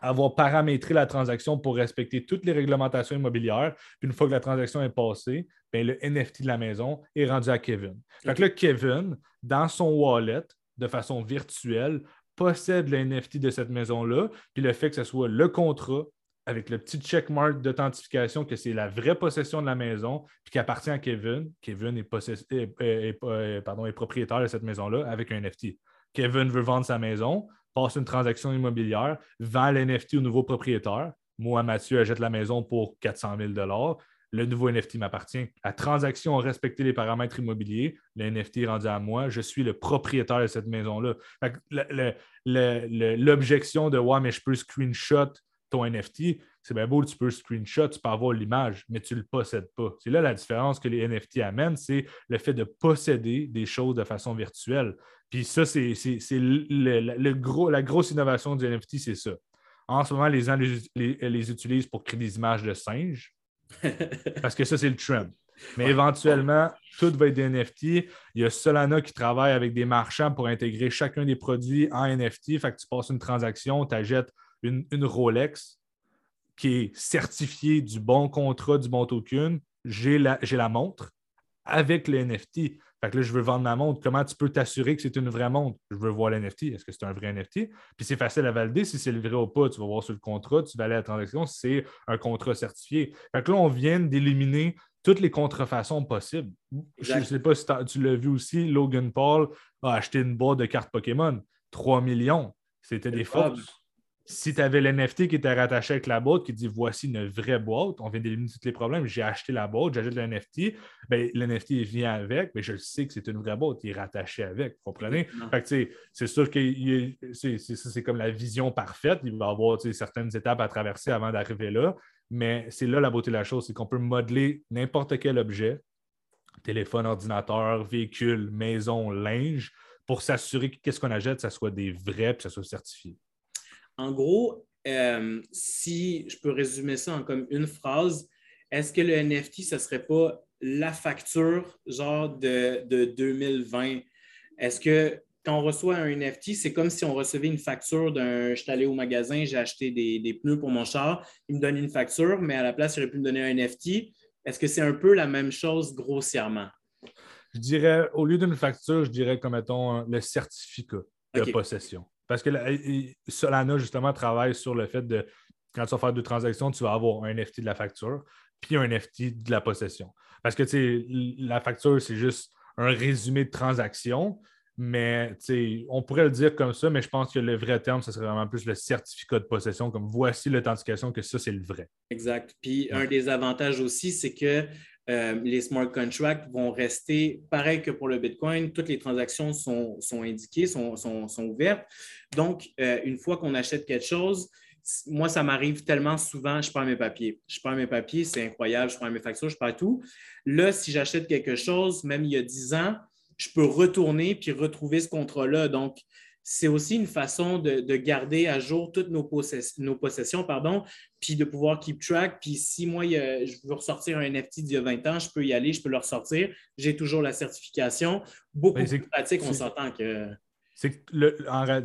avoir paramétré la transaction pour respecter toutes les réglementations immobilières. Puis une fois que la transaction est passée, bien, le NFT de la maison est rendu à Kevin. Donc là, Kevin, dans son wallet, de façon virtuelle possède le NFT de cette maison-là, puis le fait que ce soit le contrat avec le petit checkmark d'authentification que c'est la vraie possession de la maison, puis qui appartient à Kevin. Kevin est, est propriétaire de cette maison-là avec un NFT. Kevin veut vendre sa maison, passe une transaction immobilière, vend l'NFT au nouveau propriétaire. Moi, Mathieu, achète la maison pour 400 000 le nouveau NFT m'appartient. La transaction a respecté les paramètres immobiliers, le NFT est rendu à moi, je suis le propriétaire de cette maison-là. L'objection de Ouais, mais je peux screenshot ton NFT, c'est bien beau, tu peux screenshot, tu peux avoir l'image, mais tu ne le possèdes pas. C'est là la différence que les NFT amènent, c'est le fait de posséder des choses de façon virtuelle. Puis ça, c'est le, gros, la grosse innovation du NFT, c'est ça. En ce moment, les gens les utilisent pour créer des images de singes parce que ça, c'est le trend. Mais éventuellement, tout va être des NFT. Il y a Solana qui travaille avec des marchands pour intégrer chacun des produits en NFT. Fait que tu passes une transaction, tu achètes une, Rolex qui est certifiée du bon contrat, du bon token. J'ai la, la montre avec le NFT. Fait que là, je veux vendre ma montre. Comment tu peux t'assurer que c'est une vraie montre? Je veux voir l'NFT. Est-ce que c'est un vrai NFT? Puis c'est facile à valider si c'est le vrai ou pas. Tu vas voir sur le contrat, tu vas aller à la transaction si c'est un contrat certifié. Fait que là, on vient d'éliminer toutes les contrefaçons possibles. Je ne sais pas si tu l'as vu aussi, Logan Paul a acheté une boîte de cartes Pokémon. 3 millions. C'était des fausses. Si tu avais l'NFT qui était rattaché avec la boîte qui dit voici une vraie boîte, on vient d'éliminer tous les problèmes, j'ai acheté la boîte, j'achète le NFT, ben, l'NFT vient avec, mais je sais que c'est une vraie boîte, il est rattaché avec. Vous comprenez? c'est sûr que c'est comme la vision parfaite. Il va y avoir certaines étapes à traverser avant d'arriver là, mais c'est là la beauté de la chose, c'est qu'on peut modeler n'importe quel objet, téléphone, ordinateur, véhicule, maison, linge, pour s'assurer que qu'est-ce qu'on achète, ça soit des vrais et que ça soit certifié. En gros, euh, si je peux résumer ça en comme une phrase, est-ce que le NFT, ce ne serait pas la facture genre de, 2020? Est-ce que quand on reçoit un NFT, c'est comme si on recevait une facture d'un. Je suis allé au magasin, j'ai acheté des, pneus pour mon char, il me donne une facture, mais à la place, il aurait pu me donner un NFT. Est-ce que c'est un peu la même chose grossièrement? Je dirais, au lieu d'une facture, je dirais comme mettons le certificat de possession. Parce que Solana, justement, travaille sur le fait de, quand tu vas faire deux transactions, tu vas avoir un NFT de la facture, puis un NFT de la possession. Parce que, la facture, c'est juste un résumé de transaction, mais on pourrait le dire comme ça, mais je pense que le vrai terme, ce serait vraiment plus le certificat de possession, comme voici l'authentification que ça, c'est le vrai. Exact. Puis un des avantages aussi, c'est que euh, les smart contracts vont rester pareil que pour le Bitcoin. Toutes les transactions sont, indiquées, sont, ouvertes. Donc, euh, une fois qu'on achète quelque chose, moi, ça m'arrive tellement souvent, je prends mes papiers. Je prends mes papiers, c'est incroyable, je prends mes factures, je prends tout. Là, si j'achète quelque chose, même il y a 10 ans, je peux retourner puis retrouver ce contrat-là. Donc, c'est aussi une façon de, garder à jour toutes nos, possessions, pardon, puis de pouvoir keep track. Puis si moi, je veux ressortir un NFT d'il y a 20 ans, je peux y aller, je peux le ressortir. J'ai toujours la certification. Beaucoup plus pratique, on s'entend que. C'est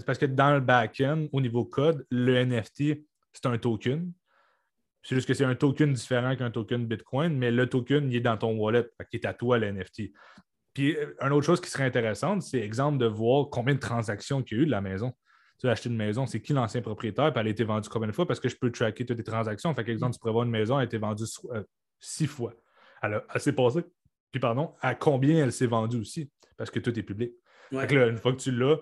parce que dans le back-end, au niveau code, le NFT, c'est un token. C'est juste que c'est un token différent qu'un token Bitcoin, mais le token, il est dans ton wallet, qui est à toi le NFT. Puis, euh, une autre chose qui serait intéressante, c'est exemple de voir combien de transactions qu'il y a eu de la maison. Tu as acheté une maison, c'est qui l'ancien propriétaire, puis elle a été vendue combien de fois? Parce que je peux tracker toutes les transactions. Fait exemple, tu pourrais voir une maison, elle a été vendue euh, six fois. Elle, s'est passée. Puis, pardon, à combien elle s'est vendue aussi? Parce que tout est public. une fois que tu l'as,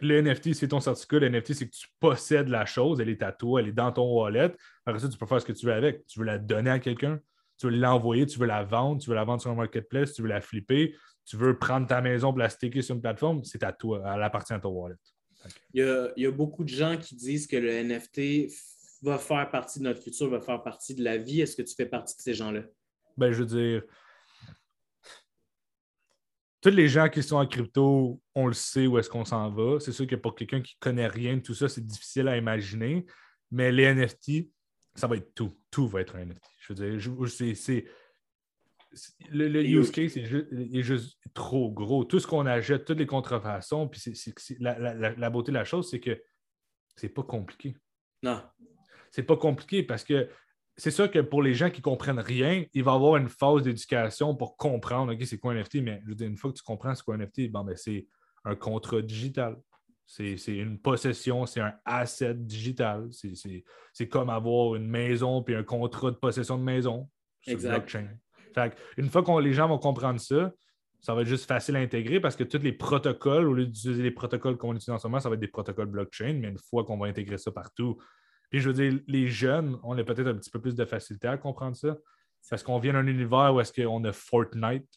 le NFT, c'est ton certificat. Le NFT, c'est que tu possèdes la chose, elle est à toi, elle est dans ton wallet. Après ça, tu peux faire ce que tu veux avec. Tu veux la donner à quelqu'un, tu veux l'envoyer, tu veux la vendre, tu veux la vendre sur un marketplace, tu veux la flipper, tu veux prendre ta maison pour la staker sur une plateforme, c'est à toi, elle appartient à ton wallet. Il y, a, beaucoup de gens qui disent que le NFT va faire partie de notre futur, va faire partie de la vie. Est-ce que tu fais partie de ces gens-là? Ben, je veux dire, tous les gens qui sont en crypto, on le sait où est-ce qu'on s'en va. C'est sûr que pour quelqu'un qui ne connaît rien de tout ça, c'est difficile à imaginer. Mais les NFT, ça va être tout. Tout va être un NFT. Je veux dire, c'est. Le, use case est juste, trop gros. Tout ce qu'on achète, toutes les contrefaçons, puis la, beauté de la chose, c'est que c'est pas compliqué. Non. C'est pas compliqué parce que c'est sûr que pour les gens qui comprennent rien, il va y avoir une phase d'éducation pour comprendre, OK, c'est quoi un NFT, mais je veux dire, une fois que tu comprends ce qu'est un NFT, bon, ben, c'est un contrat digital. C'est une possession, c'est un asset digital. C'est comme avoir une maison puis un contrat de possession de maison sur blockchain. une fois que les gens vont comprendre ça, ça va être juste facile à intégrer parce que tous les protocoles, au lieu d'utiliser les protocoles qu'on utilise en ce moment, ça va être des protocoles blockchain, mais une fois qu'on va intégrer ça partout, puis je veux dire, les jeunes, on a peut-être un petit peu plus de facilité à comprendre ça. Parce qu'on vient d'un univers où est-ce qu'on a Fortnite,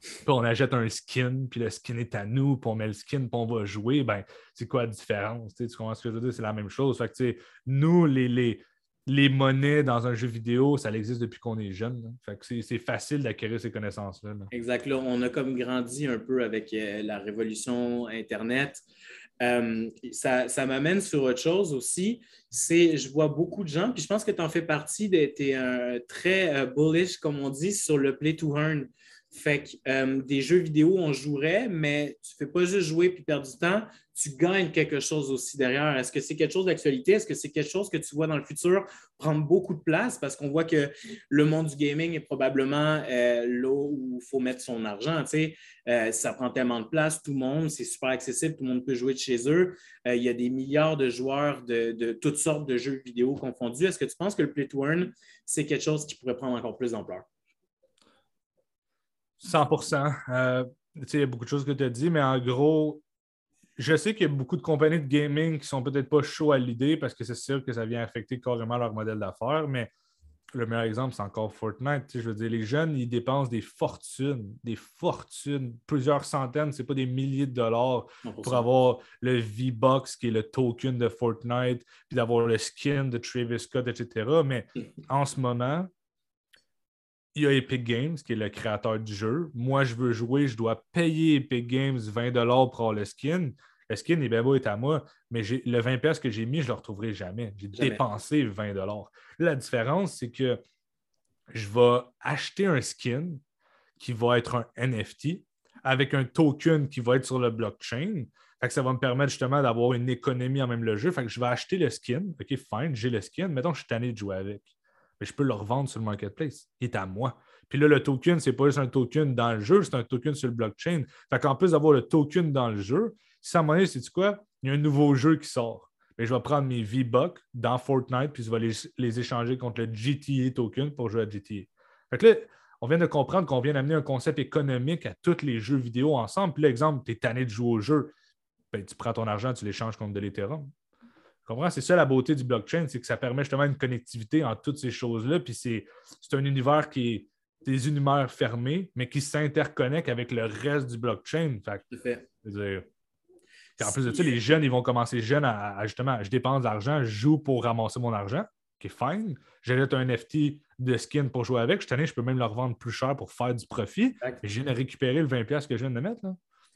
puis on achète un skin, puis le skin est à nous, puis on met le skin, puis on va jouer, ben, c'est quoi la différence? Tu comprends ce que je veux dire? C'est la même chose. Fait nous, les, les, les, monnaies dans un jeu vidéo, ça existe depuis qu'on est jeune. Fait c'est facile d'acquérir ces connaissances-là. Exact. Là, on a comme grandi un peu avec euh, la révolution Internet. Euh, ça, ça m'amène sur autre chose aussi. C'est, je vois beaucoup de gens, puis je pense que tu en fais partie, tu es très euh, bullish, comme on dit, sur le play to earn. Fait que euh, des jeux vidéo, on jouerait, mais tu ne fais pas juste jouer puis perdre du temps, tu gagnes quelque chose aussi derrière. Est-ce que c'est quelque chose d'actualité? Est-ce que c'est quelque chose que tu vois dans le futur prendre beaucoup de place? Parce qu'on voit que le monde du gaming est probablement euh, là où il faut mettre son argent. Euh, ça prend tellement de place, tout le monde, c'est super accessible, tout le monde peut jouer de chez eux. il y a des milliards de joueurs de, de, toutes sortes de jeux vidéo confondus. Est-ce que tu penses que le play to earn, c'est quelque chose qui pourrait prendre encore plus d'ampleur? 100% euh, Il y a beaucoup de choses que tu as dit, mais en gros, je sais qu'il y a beaucoup de compagnies de gaming qui sont peut-être pas chauds à l'idée parce que c'est sûr que ça vient affecter carrément leur modèle d'affaires, mais le meilleur exemple, c'est encore Fortnite. je veux dire, les jeunes, ils dépensent des fortunes, des fortunes, plusieurs centaines, c'est pas des milliers de dollars pour avoir le V-Box qui est le token de Fortnite, puis d'avoir le skin de Travis Scott, etc. Mais en ce moment, il y a Epic Games qui est le créateur du jeu. Moi, je veux jouer, je dois payer Epic Games 20 dollars pour avoir le skin. Le skin est bien beau, est à moi, mais le 20$ que j'ai mis, je ne le retrouverai jamais. J'ai dépensé 20 La différence, c'est que je vais acheter un skin qui va être un NFT avec un token qui va être sur le blockchain. ça va me permettre justement d'avoir une économie en même le jeu. Fait que je vais acheter le skin. OK, fine, j'ai le skin. Mettons, je suis tanné de jouer avec. Mais je peux le revendre sur le marketplace. Il est à moi. Puis là, le token, ce n'est pas juste un token dans le jeu, c'est un token sur le blockchain. Fait qu'en plus d'avoir le token dans le jeu, si à un moment donné, c'est quoi? Il y a un nouveau jeu qui sort. Mais je vais prendre mes V-Bucks dans Fortnite, puis je vais les, échanger contre le GTA token pour jouer à GTA. Fait que là, on vient de comprendre qu'on vient d'amener un concept économique à tous les jeux vidéo ensemble. Puis l'exemple, tu es tanné de jouer au jeu, ben, tu prends ton argent, tu l'échanges contre de l'Ethereum. C'est ça la beauté du blockchain, c'est que ça permet justement une connectivité entre toutes ces choses-là. Puis c'est un univers qui est des univers fermés, mais qui s'interconnectent avec le reste du blockchain. Fait, dire, en plus de ça, les jeunes, ils vont commencer jeunes à, justement, je dépense de l'argent, je joue pour ramasser mon argent, qui est fine. J'achète un NFT de skin pour jouer avec. Je, je peux même le revendre plus cher pour faire du profit. je viens de récupérer le 20$ que je viens de mettre.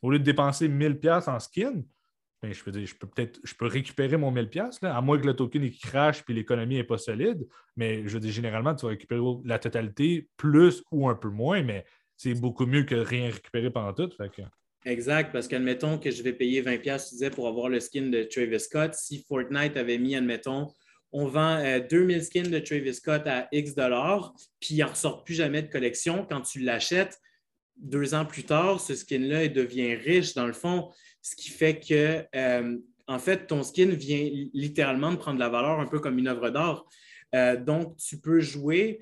Au lieu de dépenser 1000$ en skin, ben, je peux dire, je peux peut-être je peux récupérer mon 1000$, là, à moins que le token il crash et l'économie n'est pas solide. Mais je dis généralement, tu vas récupérer la totalité, plus ou un peu moins, mais c'est beaucoup mieux que rien récupérer pendant tout. Exact, parce qu'admettons que je vais payer 20$, tu disais, pour avoir le skin de Travis Scott. Si Fortnite avait mis, admettons, on vend 2000 euh, skins de Travis Scott à X dollars, puis il n'en ressort plus jamais de collection. Quand tu l'achètes, deux ans plus tard, ce skin-là devient riche dans le fond, ce qui fait que, euh, en fait, ton skin vient littéralement de prendre de la valeur un peu comme une œuvre d'art. Euh, donc, tu peux jouer.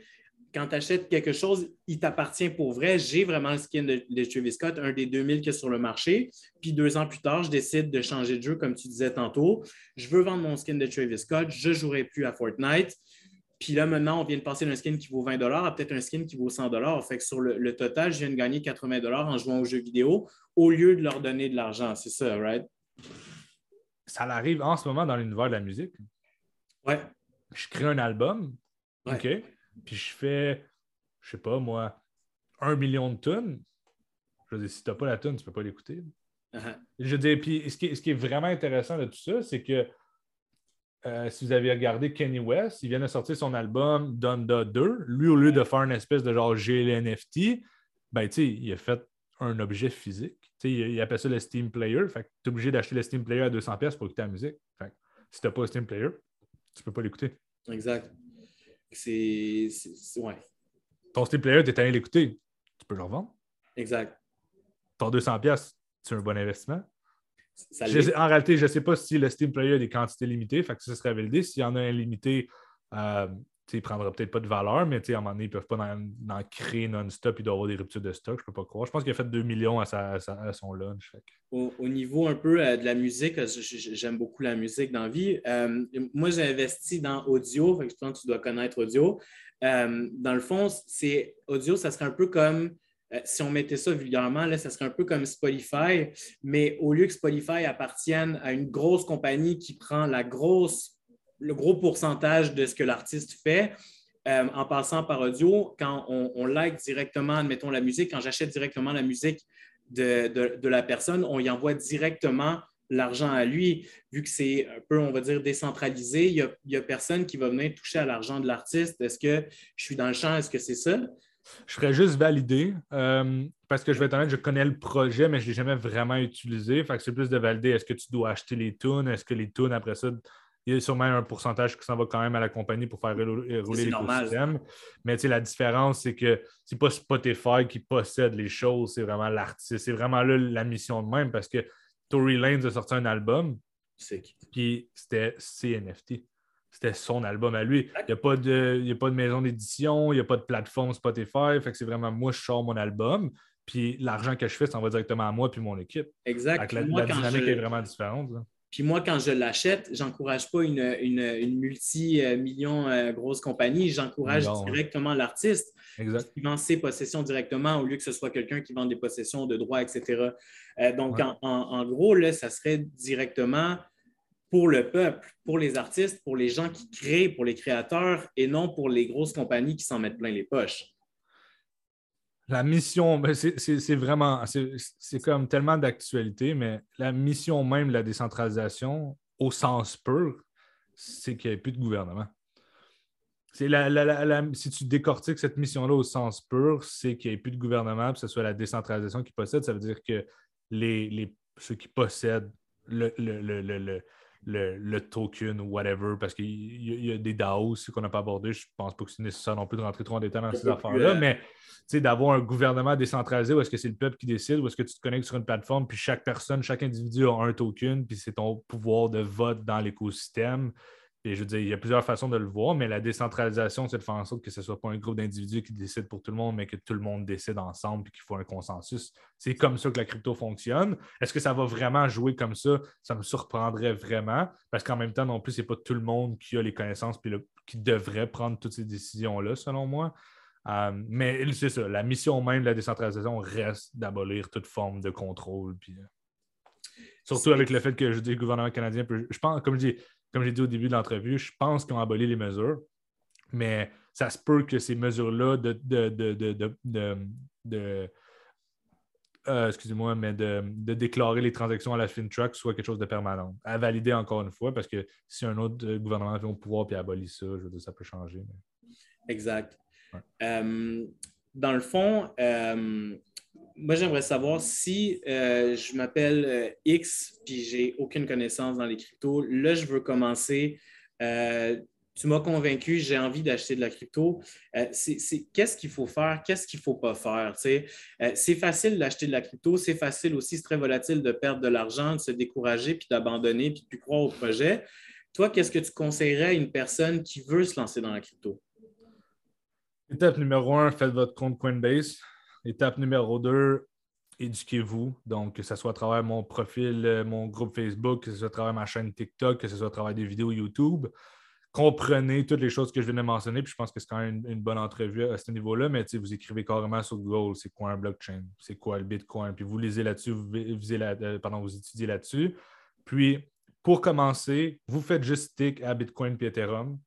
Quand tu achètes quelque chose, il t'appartient pour vrai. J'ai vraiment le skin de, Travis Scott, un des 2000 qui est sur le marché. Puis deux ans plus tard, je décide de changer de jeu, comme tu disais tantôt. Je veux vendre mon skin de Travis Scott. Je ne jouerai plus à Fortnite. Puis là, maintenant, on vient de passer d'un skin qui vaut 20 à peut-être un skin qui vaut 100 Fait que sur le, total, je viens de gagner 80 en jouant aux jeux vidéo au lieu de leur donner de l'argent. C'est ça, right? Ça arrive en ce moment dans l'univers de la musique. Ouais. Je crée un album. OK? Puis je fais, je sais pas moi, un million de tonnes. Je veux dire, si tu n'as pas la tonne, tu ne peux pas l'écouter. Uh-huh. Je veux dire, puis ce qui, ce qui est vraiment intéressant de tout ça, c'est que euh, si vous avez regardé Kenny West, il vient de sortir son album Donda 2. Lui, au lieu de faire une espèce de genre GLNFT, ben, il a fait un objet physique. Il, il, appelle ça le Steam Player. Fait tu es obligé d'acheter le Steam Player à 200$ pour écouter la musique. Fait si tu n'as pas le Steam Player, tu ne peux pas l'écouter. Exact. C'est. Ouais. Ton Steam Player, tu es allé l'écouter. Tu peux le revendre. Exact. Ton 200$, c'est un bon investissement en réalité, je ne sais pas si le Steam Player a des quantités limitées, fait que ça serait validé. S'il y en a un limité, euh, il ne prendra peut-être pas de valeur, mais à un moment donné, ils ne peuvent pas en, créer non-stop. Il doit avoir des ruptures de stock, je ne peux pas croire. Je pense qu'il a fait 2 millions à, son launch. Au, niveau un peu euh, de la musique, j'aime beaucoup la musique dans la vie. Euh, moi, j'ai investi dans audio, je pense que tu dois connaître audio. dans le fond, c'est audio, ça serait un peu comme euh, si on mettait ça vulgairement, là, ça serait un peu comme Spotify, mais au lieu que Spotify appartienne à une grosse compagnie qui prend la grosse, le gros pourcentage de ce que l'artiste fait, euh, en passant par audio, quand on, like directement, admettons la musique, quand j'achète directement la musique de, la personne, on y envoie directement l'argent à lui, vu que c'est un peu, on va dire, décentralisé, il n'y a, personne qui va venir toucher à l'argent de l'artiste. Est-ce que je suis dans le champ? Est-ce que c'est ça? Je ferais juste valider euh, parce que je vais être honnête, je connais le projet, mais je ne l'ai jamais vraiment utilisé. Fait que c'est plus de valider est-ce que tu dois acheter les tunes, est-ce que les tunes après ça, il y a sûrement un pourcentage qui s'en va quand même à la compagnie pour faire rouler l'écosystème. Mais la différence, c'est que c'est pas Spotify qui possède les choses, c'est vraiment l'artiste. C'est vraiment là la mission de même parce que Tory Lanez a sorti un album. Puis c'était CNFT. C'était son album à lui. Il n'y a, pas de, a pas de maison d'édition, il n'y a pas de plateforme Spotify. Fait que c'est vraiment moi, je sors mon album. puis l'argent que je fais, ça va directement à moi puis mon équipe. Exact. la, dynamique est vraiment différente. Puis moi, quand je l'achète, j'encourage pas une, une, multi-million euh, grosse compagnie, j'encourage directement l'artiste qui vend ses possessions directement au lieu que ce soit quelqu'un qui vend des possessions de droits, etc. Euh, donc, en, gros, là, ça serait directement pour le peuple, pour les artistes, pour les gens qui créent, pour les créateurs, et non pour les grosses compagnies qui s'en mettent plein les poches. La mission, ben, c'est vraiment, c'est comme tellement d'actualité, mais la mission même de la décentralisation, au sens pur, c'est qu'il n'y ait plus de gouvernement. La, si tu décortiques cette mission-là au sens pur, c'est qu'il n'y ait plus de gouvernement, que ce soit la décentralisation qui possède. Ça veut dire que les, ceux qui possèdent le, le, token ou whatever, parce qu'il y, a des DAO qu'on n'a pas abordé. Je ne pense pas que c'est nécessaire non plus de rentrer trop en détail dans ces affaires-là, mais d'avoir un gouvernement décentralisé où est-ce que c'est le peuple qui décide, où est-ce que tu te connectes sur une plateforme, puis chaque personne, chaque individu a un token, puis c'est ton pouvoir de vote dans l'écosystème. Et je veux dire, il y a plusieurs façons de le voir, mais la décentralisation, c'est de faire en sorte que ce ne soit pas un groupe d'individus qui décide pour tout le monde, mais que tout le monde décide ensemble et qu'il faut un consensus. C'est comme ça que la crypto fonctionne. Est-ce que ça va vraiment jouer comme ça? Ça me surprendrait vraiment, parce qu'en même temps, non plus, ce n'est pas tout le monde qui a les connaissances et qui devrait prendre toutes ces décisions-là, selon moi. Euh, mais c'est ça, la mission même de la décentralisation reste d'abolir toute forme de contrôle. Puis, euh, surtout avec le fait que je dis le gouvernement canadien peut, je pense, comme je dis, comme j'ai dit au début de l'entrevue, je pense qu'ils ont aboli les mesures, mais ça se peut que ces mesures-là de, de, euh, excusez-moi, mais de, déclarer les transactions à la FinTrack soit quelque chose de permanent. À valider encore une fois, parce que si un autre gouvernement vient au pouvoir et abolit ça, je veux dire, ça peut changer. Exact. Euh, dans le fond, euh, moi, j'aimerais savoir si euh, je m'appelle euh, X puis j'ai aucune connaissance dans les cryptos. Là, je veux commencer. Euh, tu m'as convaincu, j'ai envie d'acheter de la crypto. qu'est-ce qu'il faut faire, qu'est-ce qu'il ne faut pas faire? c'est facile d'acheter de la crypto, c'est facile aussi, c'est très volatile de perdre de l'argent, de se décourager, puis d'abandonner, puis de croire au projet. Toi, qu'est-ce que tu conseillerais à une personne qui veut se lancer dans la crypto? Étape numéro un, faites votre compte Coinbase. Étape numéro deux, éduquez-vous. Donc, que ce soit à travers mon profil, euh, mon groupe Facebook, que ce soit à travers ma chaîne TikTok, que ce soit à travers des vidéos YouTube. Comprenez toutes les choses que je viens de mentionner. Puis je pense que c'est quand même une, bonne entrevue à ce niveau-là. Mais vous écrivez carrément sur Google c'est quoi un blockchain, c'est quoi le Bitcoin? Puis vous lisez là-dessus, vous, euh, vous étudiez là-dessus. Puis, pour commencer, vous faites juste stick à Bitcoin et Ethereum.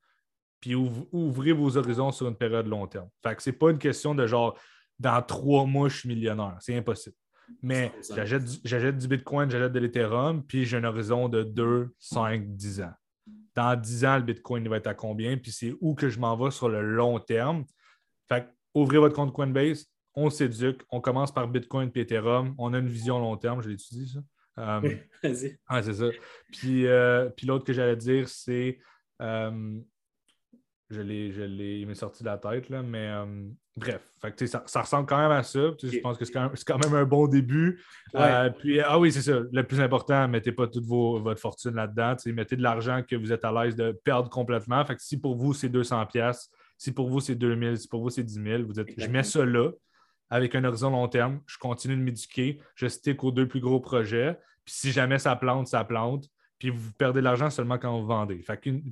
Puis ouvrez vos horizons sur une période long terme. Fait que c'est pas une question de genre dans trois mois, je suis millionnaire. C'est impossible. Mais j'achète du, Bitcoin, j'achète de l'Ethereum, puis j'ai un horizon de 2, 5, 10 ans. Dans 10 ans, le Bitcoin va être à combien? Puis c'est où que je m'en vais sur le long terme. Fait ouvrez votre compte Coinbase, on s'éduque, on commence par Bitcoin et Ethereum, on a une vision long terme, je l'étudie ça. Euh, Vas-y. Ah, c'est ça. Puis, euh, puis l'autre que j'allais dire, c'est euh, je l'ai, je l'ai, il m'est sorti de la tête, là, mais euh, bref, ça, ça, ressemble quand même à ça. Je pense que c'est quand, même, un bon début. Euh, puis, ah oui, c'est ça. Le plus important, mettez pas toute votre fortune là-dedans. Mettez de l'argent que vous êtes à l'aise de perdre complètement. Fait que si pour vous, c'est 200 pièces si pour vous, c'est 2000, si pour vous, c'est 10 000, vous êtes, je mets ça là avec un horizon long terme. Je continue de m'éduquer. Je stick aux deux plus gros projets. Puis si jamais ça plante, ça plante puis vous perdez de l'argent seulement quand vous vendez.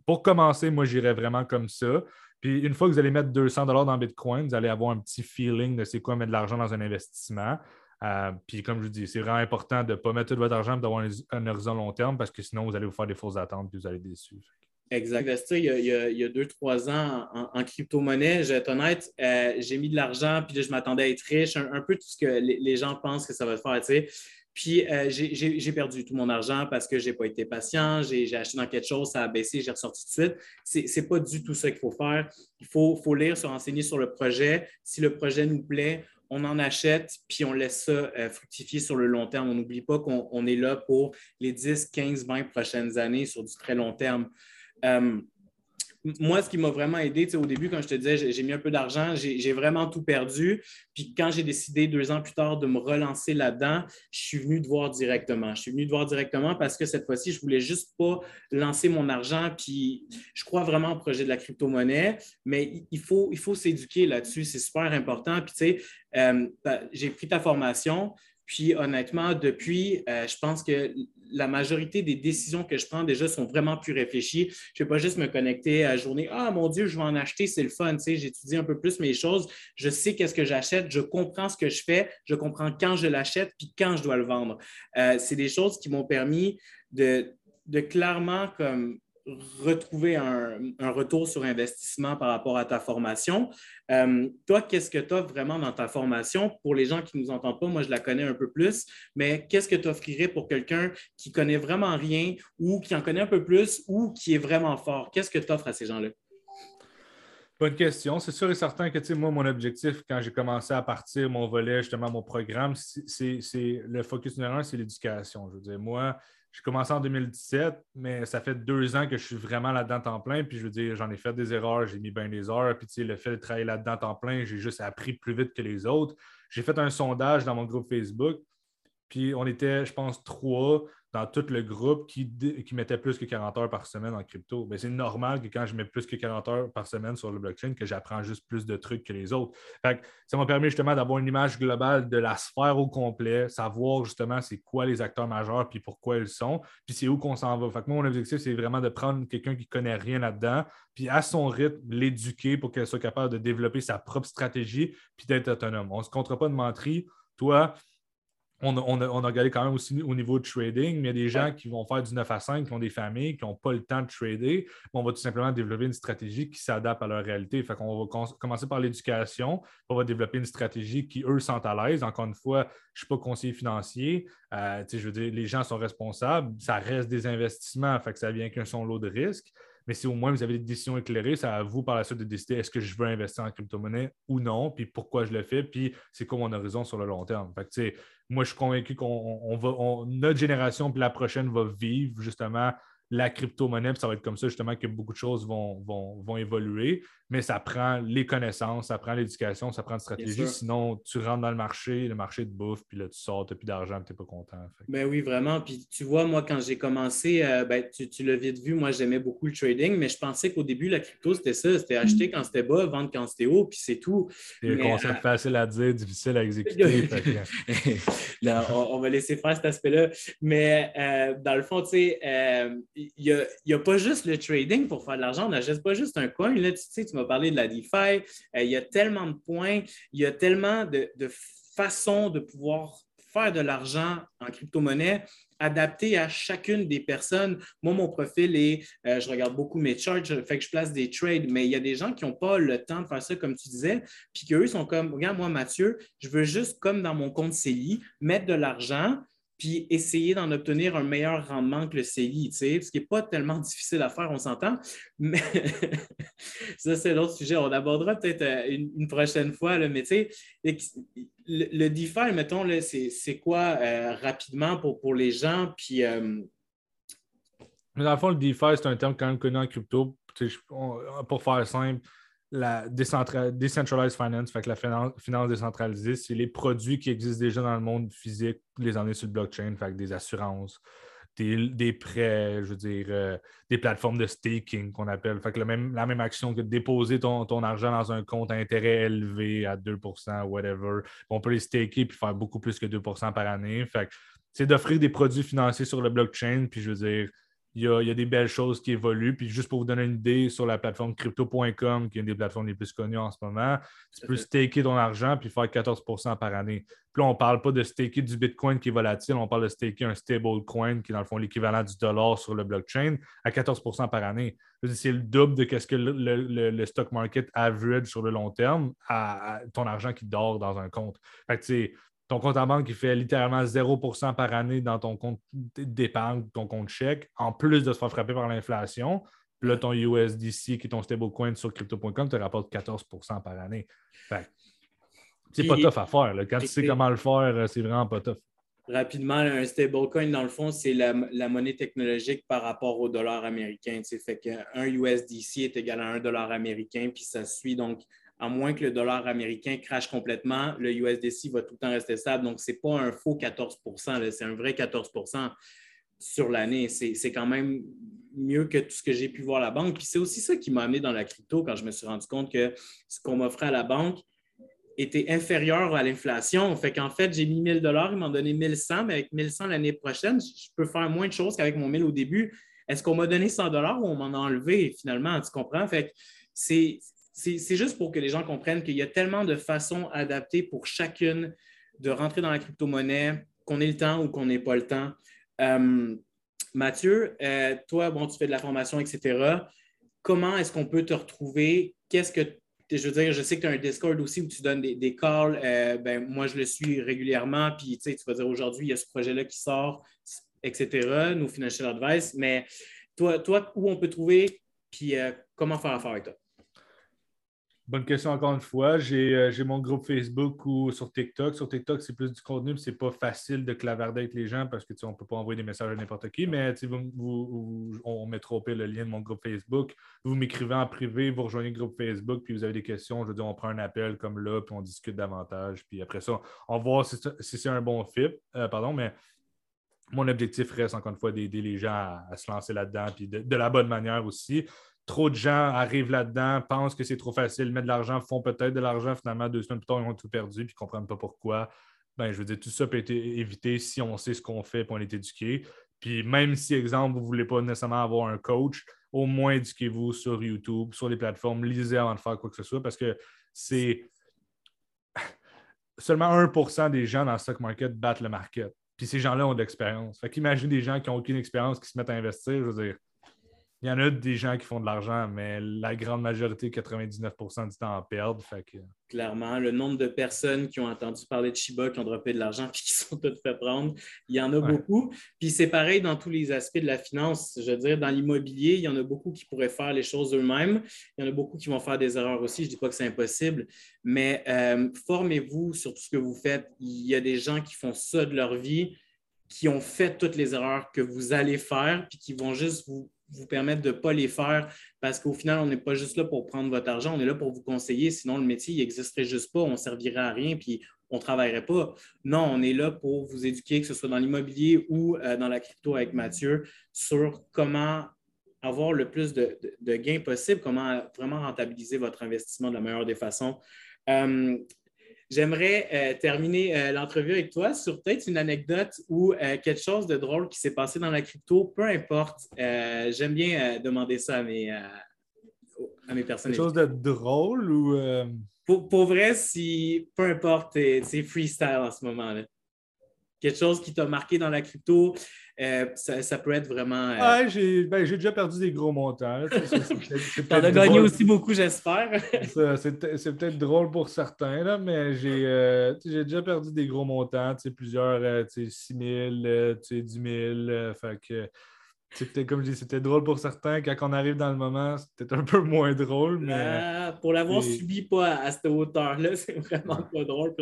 pour commencer, moi, j'irais vraiment comme ça. Puis une fois que vous allez mettre 200 dans Bitcoin, vous allez avoir un petit feeling de c'est quoi mettre de l'argent dans un investissement. Euh, puis comme je vous dis, c'est vraiment important de ne pas mettre tout votre argent d'avoir un, horizon long terme parce que sinon, vous allez vous faire des fausses attentes et vous allez être déçus. Exact. Il y a, deux, trois ans en, crypto-monnaie, je vais être honnête, euh, j'ai mis de l'argent, puis là, je m'attendais à être riche, un, peu tout ce que les, gens pensent que ça va faire. Puis euh, j'ai perdu tout mon argent parce que je n'ai pas été patient, j'ai acheté dans quelque chose, ça a baissé, j'ai ressorti tout de suite. Ce n'est pas du tout ça qu'il faut faire. Il faut, faut, lire, se renseigner sur le projet. Si le projet nous plaît, on en achète, puis on laisse ça euh, fructifier sur le long terme. On n'oublie pas qu'on est là pour les 10, 15, 20 prochaines années sur du très long terme. Euh, moi, ce qui m'a vraiment aidé, au début, quand je te disais, j'ai mis un peu d'argent, j'ai vraiment tout perdu. Puis quand j'ai décidé deux ans plus tard de me relancer là-dedans, je suis venu te voir directement. Je suis venu te voir directement parce que cette fois-ci, je voulais juste pas lancer mon argent. Puis je crois vraiment au projet de la crypto-monnaie, mais il faut, s'éduquer là-dessus. C'est super important. Puis tu sais, euh, j'ai pris ta formation. Puis honnêtement, depuis, euh, je pense que la majorité des décisions que je prends déjà sont vraiment plus réfléchies. Je ne vais pas juste me connecter à la journée. Ah, mon Dieu, je vais en acheter, c'est le fun. J'étudie un peu plus mes choses. Je sais qu'est-ce que j'achète. Je comprends ce que je fais. Je comprends quand je l'achète puis quand je dois le vendre. Euh, c'est des choses qui m'ont permis de, de clairement comme retrouver un, retour sur investissement par rapport à ta formation. Euh, toi, qu'est-ce que tu as vraiment dans ta formation? Pour les gens qui ne nous entendent pas, moi, je la connais un peu plus, mais qu'est-ce que tu offrirais pour quelqu'un qui connaît vraiment rien ou qui en connaît un peu plus ou qui est vraiment fort? Qu'est-ce que tu offres à ces gens-là? Bonne question. C'est sûr et certain que, moi, mon objectif, quand j'ai commencé à partir mon volet, justement, mon programme, c'est le focus numéro un, c'est l'éducation. Je veux dire, moi, j'ai commencé en 2017, mais ça fait deux ans que je suis vraiment là-dedans temps plein. Puis je veux dire, j'en ai fait des erreurs, j'ai mis bien des heures. Puis tu sais, le fait de travailler là-dedans temps plein, j'ai juste appris plus vite que les autres. J'ai fait un sondage dans mon groupe Facebook. Puis on était, je pense, trois dans tout le groupe qui, qui mettait plus que 40 heures par semaine en crypto. Ben, c'est normal que quand je mets plus que 40 heures par semaine sur le blockchain, que j'apprends juste plus de trucs que les autres. ça m'a permis justement d'avoir une image globale de la sphère au complet, savoir justement c'est quoi les acteurs majeurs puis pourquoi ils sont, puis c'est où qu'on s'en va. Fait mon objectif, c'est vraiment de prendre quelqu'un qui ne connaît rien là-dedans, puis à son rythme, l'éduquer pour qu'elle soit capable de développer sa propre stratégie puis d'être autonome. On ne se comptera pas de menterie. Toi, on a, regardé quand même aussi au niveau de trading, mais il y a des gens qui vont faire du 9 à 5, qui ont des familles, qui n'ont pas le temps de trader. On va tout simplement développer une stratégie qui s'adapte à leur réalité. Fait qu'on va commencer par l'éducation, on va développer une stratégie qui, eux, sentent à l'aise. Encore une fois, je ne suis pas conseiller financier. Euh, je veux dire, les gens sont responsables. Ça reste des investissements, fait que ça vient qu'un son lot de risques. Mais si au moins vous avez des décisions éclairées, c'est à vous par la suite de décider est-ce que je veux investir en crypto-monnaie ou non, puis pourquoi je le fais, puis c'est quoi mon horizon sur le long terme. Fait moi, je suis convaincu qu'on va, notre génération puis la prochaine va vivre justement la crypto-monnaie, ça va être comme ça justement que beaucoup de choses vont, vont, évoluer, mais ça prend les connaissances, ça prend l'éducation, ça prend une stratégie. Sinon, tu rentres dans le marché, le marché de bouffe, puis là, tu sors, tu n'as plus d'argent, tu n'es pas content. Ben oui, vraiment. Puis tu vois, moi, quand j'ai commencé, euh, ben, tu, l'as vite vu, moi, j'aimais beaucoup le trading, mais je pensais qu'au début, la crypto, c'était ça. C'était acheter quand c'était bas, vendre quand c'était haut, puis c'est tout. C'est un concept euh, facile à dire, difficile à exécuter. on, va laisser faire cet aspect-là. Mais euh, dans le fond, tu sais, il n'y a, pas juste le trading pour faire de l'argent. On n'achète pas juste un coin. Là, tu sais, tu m'as parlé de la DeFi. Euh, il y a tellement de points, il y a tellement de, façons de pouvoir faire de l'argent en crypto-monnaie adapté à chacune des personnes. Moi, mon profil est, euh, je regarde beaucoup mes charts, fait que je place des trades, mais il y a des gens qui n'ont pas le temps de faire ça, comme tu disais, puis qu'eux sont comme, regarde, moi, Mathieu, je veux juste, comme dans mon compte CELI, mettre de l'argent, puis essayer d'en obtenir un meilleur rendement que le CELI, ce qui n'est pas tellement difficile à faire, on s'entend. Mais ça, c'est l'autre sujet. On abordera peut-être euh, une, prochaine fois, là, mais le, le, DeFi, mettons, c'est quoi euh, rapidement pour, pour les gens? Puis. Euh, dans le fond, le DeFi, c'est un terme quand même connu en crypto. Pour faire simple, la decentralized finance, fait que la finance, décentralisée, c'est les produits qui existent déjà dans le monde physique, les emmener sur le blockchain, fait des assurances, des, prêts, je veux dire, euh, des plateformes de staking qu'on appelle. Fait que la même, la même action que de déposer ton, ton, argent dans un compte à intérêt élevé à 2% whatever. On peut les staker puis faire beaucoup plus que 2% par année. Fait c'est d'offrir des produits financiers sur le blockchain, puis je veux dire, il y, a, des belles choses qui évoluent. Puis juste pour vous donner une idée, sur la plateforme crypto.com, qui est une des plateformes les plus connues en ce moment, tu peux staker ton argent puis faire 14% par année. Puis là, on ne parle pas de staker du Bitcoin qui est volatile, on parle de staker un stable coin qui est dans le fond l'équivalent du dollar sur le blockchain à 14% par année. C'est le double de ce que le, stock market average sur le long terme à, ton argent qui dort dans un compte. Fait que, ton compte en banque qui fait littéralement 0% par année dans ton compte d'épargne, ton compte chèque, en plus de se faire frapper par l'inflation. Puis là, ton USDC, qui est ton stablecoin sur crypto.com, te rapporte 14% par année. c'est pas tough à faire. Quand tu sais comment le faire, euh, c'est vraiment pas tough. rapidement, un stablecoin, dans le fond, c'est la, monnaie technologique par rapport au dollar américain. Fait qu'un USDC est égal à un dollar américain, puis ça suit. Donc, à moins que le dollar américain crache complètement, le USDC va tout le temps rester stable. Donc, ce n'est pas un faux 14% c'est un vrai 14% sur l'année. C'est quand même mieux que tout ce que j'ai pu voir à la banque. Puis c'est aussi ça qui m'a amené dans la crypto quand je me suis rendu compte que ce qu'on m'offrait à la banque, était inférieur à l'inflation. Fait qu'en fait, j'ai mis 1000 dollars, ils m'ont donné 1100, mais avec 1100 l'année prochaine, je peux faire moins de choses qu'avec mon 1000 au début. Est-ce qu'on m'a donné 100 dollars ou on m'en a enlevé finalement? Tu comprends? Fait que c'est, juste pour que les gens comprennent qu'il y a tellement de façons adaptées pour chacune de rentrer dans la crypto-monnaie, qu'on ait le temps ou qu'on n'ait pas le temps. Euh, Mathieu, euh, toi, bon, tu fais de la formation, etc. Comment est-ce qu'on peut te retrouver? Qu'est-ce que je veux dire, je sais que tu as un Discord aussi où tu donnes des, calls. Euh, ben, moi, je le suis régulièrement. Puis, tu vas dire aujourd'hui, il y a ce projet-là qui sort, etc., nous, Financial Advice. Mais toi, toi où on peut trouver, puis comment faire affaire avec toi? Bonne question encore une fois. Euh, j'ai mon groupe Facebook ou sur TikTok. Sur TikTok, c'est plus du contenu, mais c'est pas facile de clavarder avec les gens parce que on ne peut pas envoyer des messages à n'importe qui. Mais on mettra au pire le lien de mon groupe Facebook. Vous m'écrivez en privé, vous rejoignez le groupe Facebook, puis vous avez des questions. Je veux dire, on prend un appel comme là, puis on discute davantage. Puis après ça, on va voir si, c'est un bon fit. Euh, pardon, mais mon objectif reste encore une fois d'aider les gens à, se lancer là-dedans, puis de, la bonne manière aussi trop de gens arrivent là-dedans, pensent que c'est trop facile, mettent de l'argent, font peut-être de l'argent, finalement, deux semaines plus tard, ils ont tout perdu, puis ne comprennent pas pourquoi. Ben, je veux dire, tout ça peut être évité si on sait ce qu'on fait et on est éduqué. Puis même si, exemple, vous ne voulez pas nécessairement avoir un coach, au moins éduquez-vous sur YouTube, sur les plateformes, lisez avant de faire quoi que ce soit, parce que c'est seulement 1% des gens dans le stock market battent le market. Puis ces gens-là ont de l'expérience. Fait qu'imagine des gens qui n'ont aucune expérience qui se mettent à investir, je veux dire, il y en a des gens qui font de l'argent, mais la grande majorité, 99% du temps, en perdent. Clairement, le nombre de personnes qui ont entendu parler de Shiba, qui ont droppé de l'argent puis qui sont toutes fait prendre, il y en a beaucoup. Puis c'est pareil dans tous les aspects de la finance. Je veux dire, dans l'immobilier, il y en a beaucoup qui pourraient faire les choses eux-mêmes. Il y en a beaucoup qui vont faire des erreurs aussi. Je ne dis pas que c'est impossible, mais euh, formez-vous sur tout ce que vous faites. Il y a des gens qui font ça de leur vie qui ont fait toutes les erreurs que vous allez faire, puis qui vont juste vous vous permettre de ne pas les faire parce qu'au final, on n'est pas juste là pour prendre votre argent, on est là pour vous conseiller. Sinon, le métier n'existerait juste pas, on servirait à rien puis on ne travaillerait pas. Non, on est là pour vous éduquer, que ce soit dans l'immobilier ou euh, dans la crypto avec Mathieu, sur comment avoir le plus de, gains possible, comment vraiment rentabiliser votre investissement de la meilleure des façons. Euh, J'aimerais euh, terminer euh, l'entrevue avec toi sur peut-être une anecdote ou euh, quelque chose de drôle qui s'est passé dans la crypto, peu importe. J'aime bien demander ça à mes, à mes personnes. Quelque chose de drôle ou. Pour, pour, vrai, si peu importe, c'est freestyle en ce moment. Là quelque chose qui t'a marqué dans la crypto, euh, ça, peut être vraiment. Euh... Ouais, ben, j'ai déjà perdu des gros montants. Tu en as gagné aussi beaucoup, j'espère. c'est peut-être drôle pour certains, là, mais j'ai euh, déjà perdu des gros montants, plusieurs 6 000, 10 000. fait que c'était comme je dis, c'était drôle pour certains. Quand on arrive dans le moment, c'était un peu moins drôle. Mais... Ah, pour l'avoir subi pas à, cette hauteur-là, c'est vraiment pas drôle.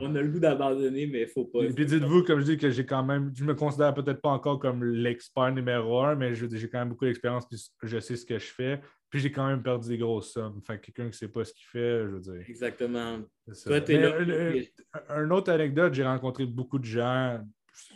On a le goût d'abandonner, mais il ne faut pas. Et puis dites-vous, comme je dis, que j'ai quand même. Je me considère peut-être pas encore comme l'expert numéro un, mais j'ai quand même beaucoup d'expérience puis je sais ce que je fais. Puis j'ai quand même perdu des grosses sommes. Enfin, quelqu'un qui ne sait pas ce qu'il fait, je veux dire. Exactement. Toi, es là. Un, autre anecdote, j'ai rencontré beaucoup de gens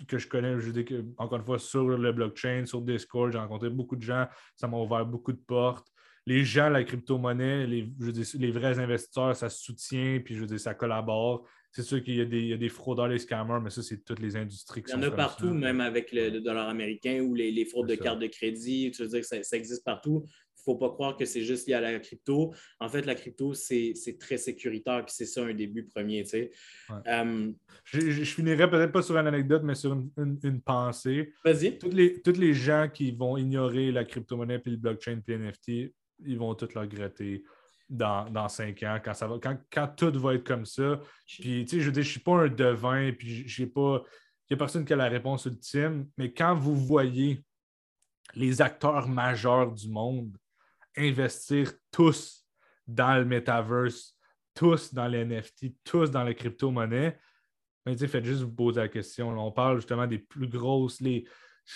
que je connais, je dis que, encore une fois, sur le blockchain, sur Discord, j'ai rencontré beaucoup de gens, ça m'a ouvert beaucoup de portes. Les gens, la crypto-monnaie, les, les vrais investisseurs, ça se soutient, puis je veux dire, ça collabore. C'est sûr qu'il y, a des fraudeurs, des scammers, mais ça, c'est toutes les industries qui Il y en a partout, même avec le, dollar américain ou les, fraudes de cartes de crédit. Tu veux dire, ça, ça existe partout faut pas croire que c'est juste lié à la crypto. En fait, la crypto, c'est très sécuritaire, puis c'est ça un début premier. Euh, je, finirai peut-être pas sur une anecdote, mais sur une, pensée. Vas-y. Toutes les, toutes les gens qui vont ignorer la crypto-monnaie, puis le blockchain, puis NFT, ils vont tout le regretter. Dans, cinq ans, quand, ça va, quand, tout va être comme ça. Puis, tu sais, je veux dire, je ne suis pas un devin, puis j'ai pas. Il n'y a personne qui a la réponse ultime, mais quand vous voyez les acteurs majeurs du monde investir tous dans le metaverse, tous dans les NFT, tous dans les crypto-monnaies, Mais faites juste vous poser la question. on parle justement des plus grosses, les,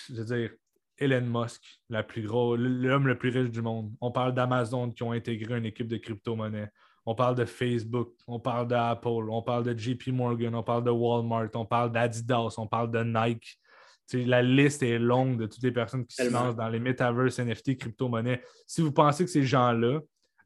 je veux dire, Elon Musk, l'homme le plus riche du monde. On parle d'Amazon qui ont intégré une équipe de crypto-monnaie. On parle de Facebook, on parle d'Apple, on parle de JP Morgan, on parle de Walmart, on parle d'Adidas, on parle de Nike. La liste est longue de toutes les personnes qui se lancent dans les metaverse, NFT, crypto-monnaie. Si vous pensez que ces gens-là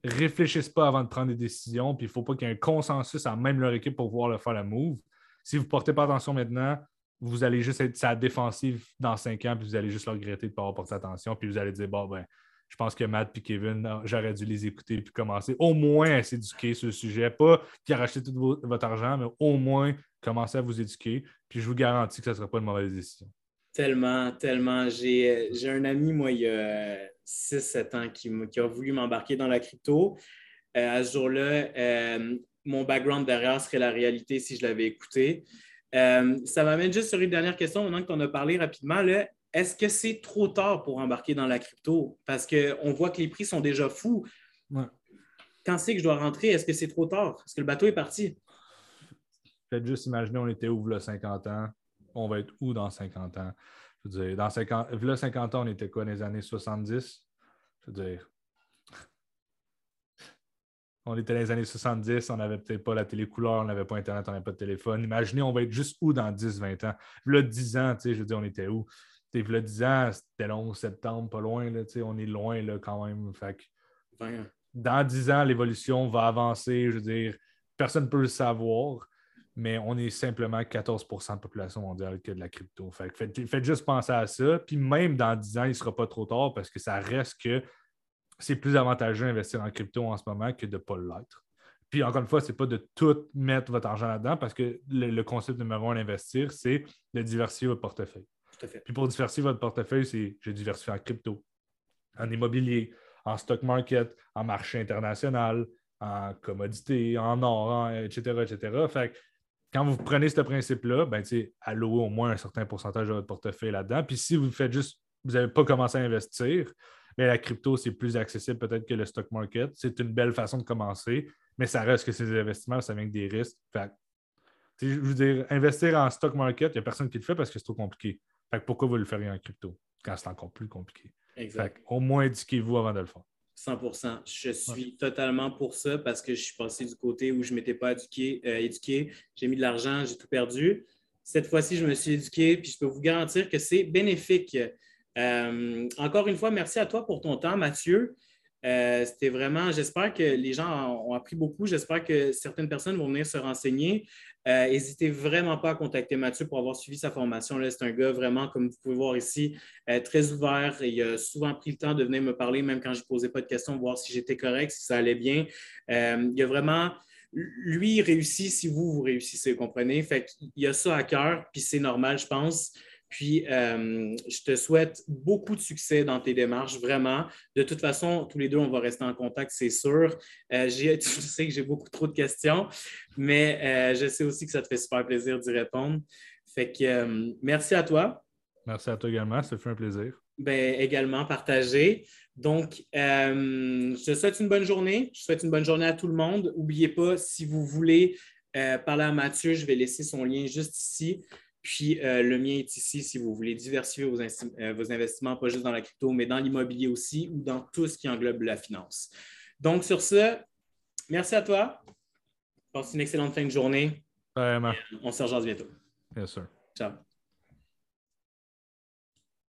réfléchissent pas avant de prendre des décisions, puis il ne faut pas qu'il y ait un consensus à même leur équipe pour pouvoir le faire la move. Si vous ne portez pas attention maintenant, vous allez juste être sa défensive dans cinq ans, puis vous allez juste le regretter de ne pas avoir porté attention, puis vous allez dire, bon, ben, je pense que Matt et Kevin, j'aurais dû les écouter puis commencer au moins à s'éduquer sur le sujet. Pas qui a racheté tout votre argent, mais au moins commencer à vous éduquer. Puis je vous garantis que ce ne sera pas une mauvaise décision. Tellement, tellement. J'ai un ami, moi, il y a 6-7 ans, qui, qui, a voulu m'embarquer dans la crypto. Euh, à ce jour-là, euh, mon background derrière serait la réalité si je l'avais écouté. Euh, ça m'amène juste sur une dernière question, maintenant qu'on a parlé rapidement. Est-ce que c'est trop tard pour embarquer dans la crypto? Parce qu'on voit que les prix sont déjà fous. Quand c'est que je dois rentrer? Est-ce que c'est trop tard? Est-ce que le bateau est parti? Faites juste imaginer, on était où, là, 50 ans? On va être où dans 50 ans? Je veux dire, dans 50, là, 50 ans, on était quoi, dans les années 70? Je veux dire, on était dans les années 70, on n'avait peut-être pas la télé couleur, on n'avait pas Internet, on n'avait pas de téléphone. Imaginez, on va être juste où dans 10, 20 ans? Là, 10 ans, je veux dire, on était où? Tu le 10 ans, c'était long, septembre, pas loin, là, on est loin là, quand même. Fait Dans 10 ans, l'évolution va avancer, je veux dire, personne ne peut le savoir, mais on est simplement 14% de la population mondiale qui a de la crypto. Fait faites, juste penser à ça. Puis même dans 10 ans, il ne sera pas trop tard parce que ça reste que c'est plus avantageux d'investir en crypto en ce moment que de ne pas l'être. Puis encore une fois, ce n'est pas de tout mettre votre argent là-dedans parce que le, concept numéro un d'investir, c'est de diversifier votre portefeuille. Puis pour diversifier votre portefeuille, c'est j'ai diversifié en crypto, en immobilier, en stock market, en marché international, en commodité, en or, etc., etc. Fait quand vous prenez ce principe-là, ben, allouez au moins un certain pourcentage de votre portefeuille là-dedans. Puis si vous faites juste, vous n'avez pas commencé à investir, mais la crypto, c'est plus accessible peut-être que le stock market. C'est une belle façon de commencer, mais ça reste que ces investissements, ça vient avec des risques. je veux dire, investir en stock market, il n'y a personne qui le fait parce que c'est trop compliqué. Fait pourquoi vous le feriez en crypto quand c'est encore plus compliqué? Exact. au moins éduquez-vous avant de le faire. 100% Je suis totalement pour ça parce que je suis passé du côté où je ne m'étais pas éduqué. Euh, éduqué. J'ai mis de l'argent, j'ai tout perdu. Cette fois-ci, je me suis éduqué, puis je peux vous garantir que c'est bénéfique. Euh, encore une fois, merci à toi pour ton temps, Mathieu. Euh, c'était vraiment, j'espère que les gens ont appris beaucoup. J'espère que certaines personnes vont venir se renseigner. N'hésitez vraiment pas à contacter Mathieu pour avoir suivi sa formation. C'est un gars vraiment, comme vous pouvez voir ici, très ouvert. il a souvent pris le temps de venir me parler, même quand je ne posais pas de questions, voir si j'étais correct, si ça allait bien. il a vraiment lui, réussit si vous, vous réussissez, vous comprenez? Fait qu'il a ça à cœur, puis c'est normal, je pense. Puis, euh, je te souhaite beaucoup de succès dans tes démarches, vraiment. De toute façon, tous les deux, on va rester en contact, c'est sûr. Euh, je sais que j'ai beaucoup trop de questions, mais euh, je sais aussi que ça te fait super plaisir d'y répondre. Fait que merci à toi. Merci à toi également, ça fait un plaisir. Ben, également partagé. Donc, je te souhaite une bonne journée. Je souhaite une bonne journée à tout le monde. N'oubliez pas, si vous voulez parler à Mathieu, je vais laisser son lien juste ici. Puis euh, le mien est ici si vous voulez diversifier euh, vos, investissements, pas juste dans la crypto, mais dans l'immobilier aussi ou dans tout ce qui englobe la finance. Donc, sur ce, merci à toi. Passe une excellente fin de journée. Vraiment. On se rejoint bientôt. Bien sûr. Ciao.